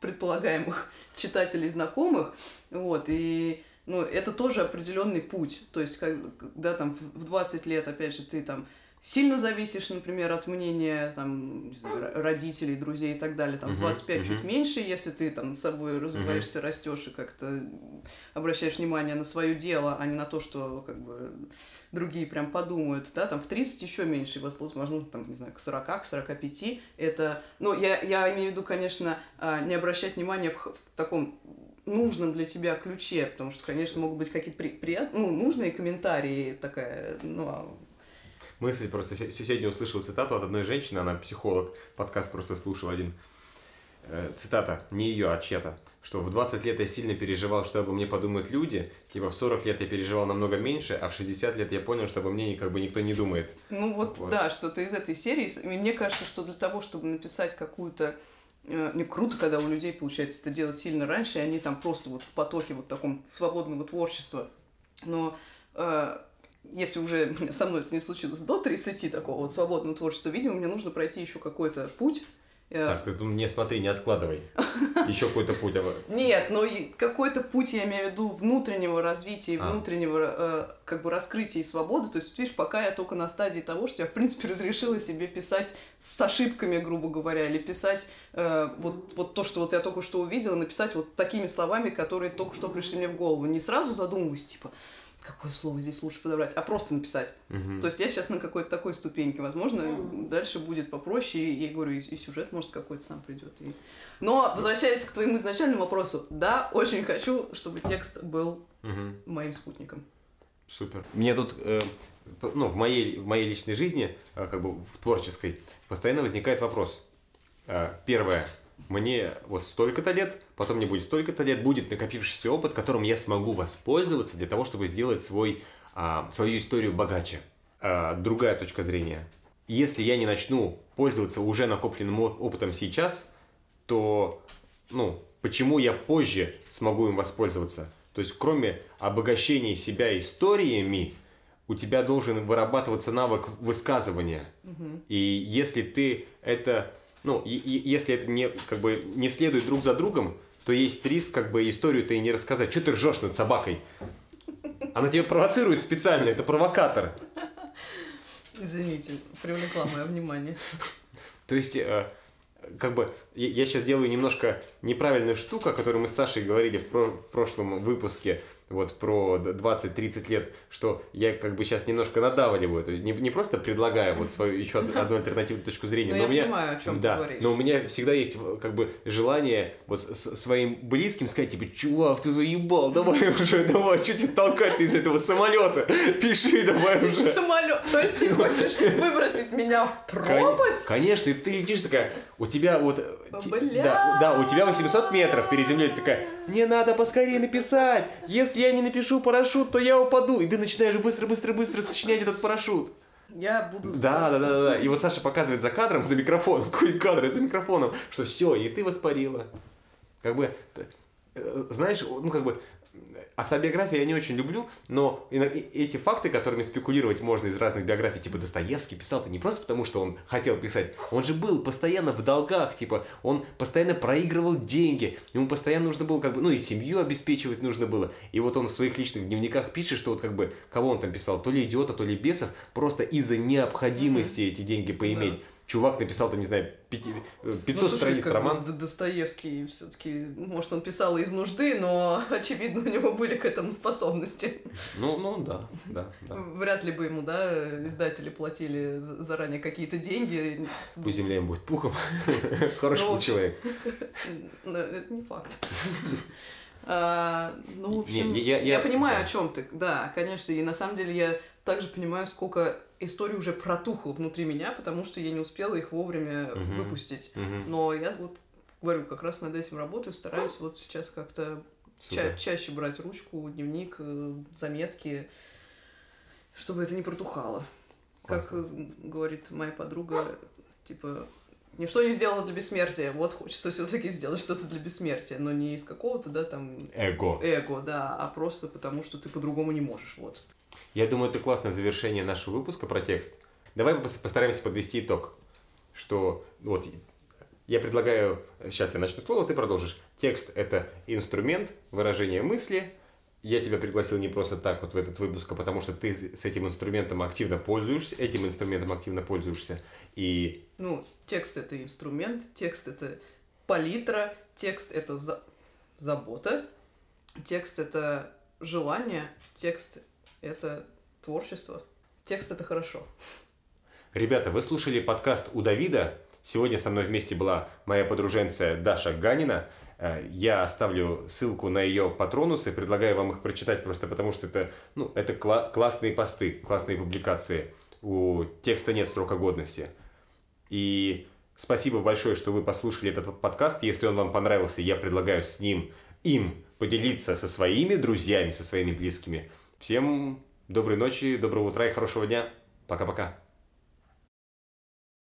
Speaker 2: предполагаемых читателей знакомых, вот, и ну, это тоже определенный путь. То есть, когда там в в 20 лет, опять же, ты там сильно зависишь, например, от мнения там, не знаю, ро- родителей, друзей и так далее. Там в
Speaker 1: Мгм,
Speaker 2: 25 чуть
Speaker 1: мгм.
Speaker 2: меньше, если ты там над собой развиваешься, растешь и как-то обращаешь внимание на свое дело, а не на то, что как бы другие прям подумают, да, там в 30 еще меньше, и вот, возможно, там, не знаю, к 40, к 45, это, ну, я, я имею в виду, конечно, а, не обращать внимания в, в таком нужном для тебя ключе, потому что, конечно, могут быть какие-то при, прият- ну, нужные комментарии, такая, ну, а
Speaker 1: Мысль просто сегодня услышал цитату от одной женщины, она психолог, подкаст просто слушал один. Э, цитата, не ее, а чья-то, что в 20 лет я сильно переживал, что обо мне подумают люди, типа в 40 лет я переживал намного меньше, а в 60 лет я понял, что обо мне как бы никто не думает.
Speaker 2: Ну вот, вот. да, что-то из этой серии. И мне кажется, что для того, чтобы написать какую-то э, не круто, когда у людей получается это делать сильно раньше, и они там просто вот в потоке вот таком свободного творчества. Но э, если уже со мной это не случилось до 30 такого вот свободного творчества, видимо, мне нужно пройти еще какой-то путь.
Speaker 1: Э, так, ты тут не смотри, не откладывай. Еще какой-то путь.
Speaker 2: Нет, но какой-то путь, я имею в виду, внутреннего развития, а. внутреннего э, как бы раскрытия и свободы. То есть, видишь, пока я только на стадии того, что я, в принципе, разрешила себе писать с ошибками, грубо говоря, или писать э, вот, вот то, что вот я только что увидела, написать вот такими словами, которые только что пришли мне в голову. Не сразу задумываясь, типа, какое слово здесь лучше подобрать, а просто написать. Угу. То есть я сейчас на какой-то такой ступеньке, возможно, угу. дальше будет попроще, и, я говорю, и, и сюжет, может, какой-то сам придет. И... Но, возвращаясь к твоему изначальному вопросу, да, очень хочу, чтобы текст был угу. моим спутником.
Speaker 1: Супер. Мне тут, э, ну, в моей, в моей личной жизни, э, как бы в творческой, постоянно возникает вопрос. Э, первое, мне вот столько-то лет, потом мне будет столько-то лет, будет накопившийся опыт, которым я смогу воспользоваться для того, чтобы сделать свой, а, свою историю богаче. А, другая точка зрения. Если я не начну пользоваться уже накопленным опытом сейчас, то, ну, почему я позже смогу им воспользоваться? То есть, кроме обогащения себя историями, у тебя должен вырабатываться навык высказывания. Угу. И если ты это ну, и, и, если это не, как бы, не следует друг за другом, то есть риск, как бы, историю-то и не рассказать. Что ты ржешь над собакой? Она тебя провоцирует специально, это провокатор.
Speaker 2: Извините, привлекла мое внимание.
Speaker 1: То есть, э, как бы, я сейчас делаю немножко неправильную штуку, о которой мы с Сашей говорили в, про в прошлом выпуске, вот про 20-30 лет, что я как бы сейчас немножко надавливаю, то есть не, не просто предлагаю вот свою еще одну альтернативную точку зрения, но,
Speaker 2: но
Speaker 1: у меня,
Speaker 2: понимаю, о чем
Speaker 1: да,
Speaker 2: ты говоришь.
Speaker 1: но у меня всегда есть как бы желание вот с своим близким сказать, типа, чувак, ты заебал, давай уже, давай, что тебе толкать из этого самолета, пиши давай уже.
Speaker 2: Самолет, то есть ты хочешь выбросить меня в пропасть?
Speaker 1: Конечно, и ты летишь такая, у тебя вот, да, да, у тебя 800 метров перед землей, ты такая, мне надо поскорее написать, если я не напишу парашют, то я упаду. И ты начинаешь быстро-быстро-быстро сочинять этот парашют.
Speaker 2: Я буду...
Speaker 1: Да, да, да, да. И вот Саша показывает за кадром, за микрофоном, какой кадр за микрофоном, что все, и ты воспарила. Как бы, э, знаешь, ну как бы, автобиографии я не очень люблю, но эти факты, которыми спекулировать можно из разных биографий, типа Достоевский писал-то не просто потому, что он хотел писать, он же был постоянно в долгах, типа он постоянно проигрывал деньги, ему постоянно нужно было как бы, ну и семью обеспечивать нужно было. И вот он в своих личных дневниках пишет, что вот как бы, кого он там писал, то ли идиота, то ли бесов, просто из-за необходимости mm-hmm. эти деньги поиметь. Да чувак написал, там, не знаю, 500 ну, слушай, страниц роман.
Speaker 2: Достоевский все-таки, может, он писал из нужды, но, очевидно, у него были к этому способности.
Speaker 1: Ну, ну, да, да, да.
Speaker 2: Вряд ли бы ему, да, издатели платили заранее какие-то деньги.
Speaker 1: Пусть земля им будет пухом. Хороший ну, человек.
Speaker 2: Это не факт. А, ну, в общем, я, я, я, я понимаю, да. о чем ты. Да, конечно. И на самом деле я также понимаю, сколько история уже протухла внутри меня, потому что я не успела их вовремя uh-huh. выпустить. Uh-huh. Но я вот говорю, как раз над этим работаю, стараюсь вот сейчас как-то ча- чаще брать ручку, дневник, э, заметки, чтобы это не протухало. Как э, говорит моя подруга, типа, ничто не сделано для бессмертия. Вот хочется все-таки сделать что-то для бессмертия, но не из какого-то, да, там...
Speaker 1: Эго.
Speaker 2: Эго, да, а просто потому, что ты по-другому не можешь, вот.
Speaker 1: Я думаю, это классное завершение нашего выпуска про текст. Давай постараемся подвести итог. Что вот я предлагаю, сейчас я начну слово, ты продолжишь. Текст – это инструмент выражения мысли. Я тебя пригласил не просто так вот в этот выпуск, а потому что ты с этим инструментом активно пользуешься, этим инструментом активно пользуешься. И...
Speaker 2: Ну, текст – это инструмент, текст – это палитра, текст – это за... забота, текст – это желание, текст это творчество. Текст это хорошо.
Speaker 1: Ребята, вы слушали подкаст у Давида. Сегодня со мной вместе была моя подруженция Даша Ганина. Э, я оставлю ссылку на ее патронусы, предлагаю вам их прочитать просто потому, что это, ну, это кла- классные посты, классные публикации. у текста нет срока годности. И спасибо большое, что вы послушали этот подкаст. Если он вам понравился, я предлагаю с ним, им поделиться со своими друзьями, со своими близкими. Всем доброй ночи, доброго утра и хорошего дня. Пока-пока.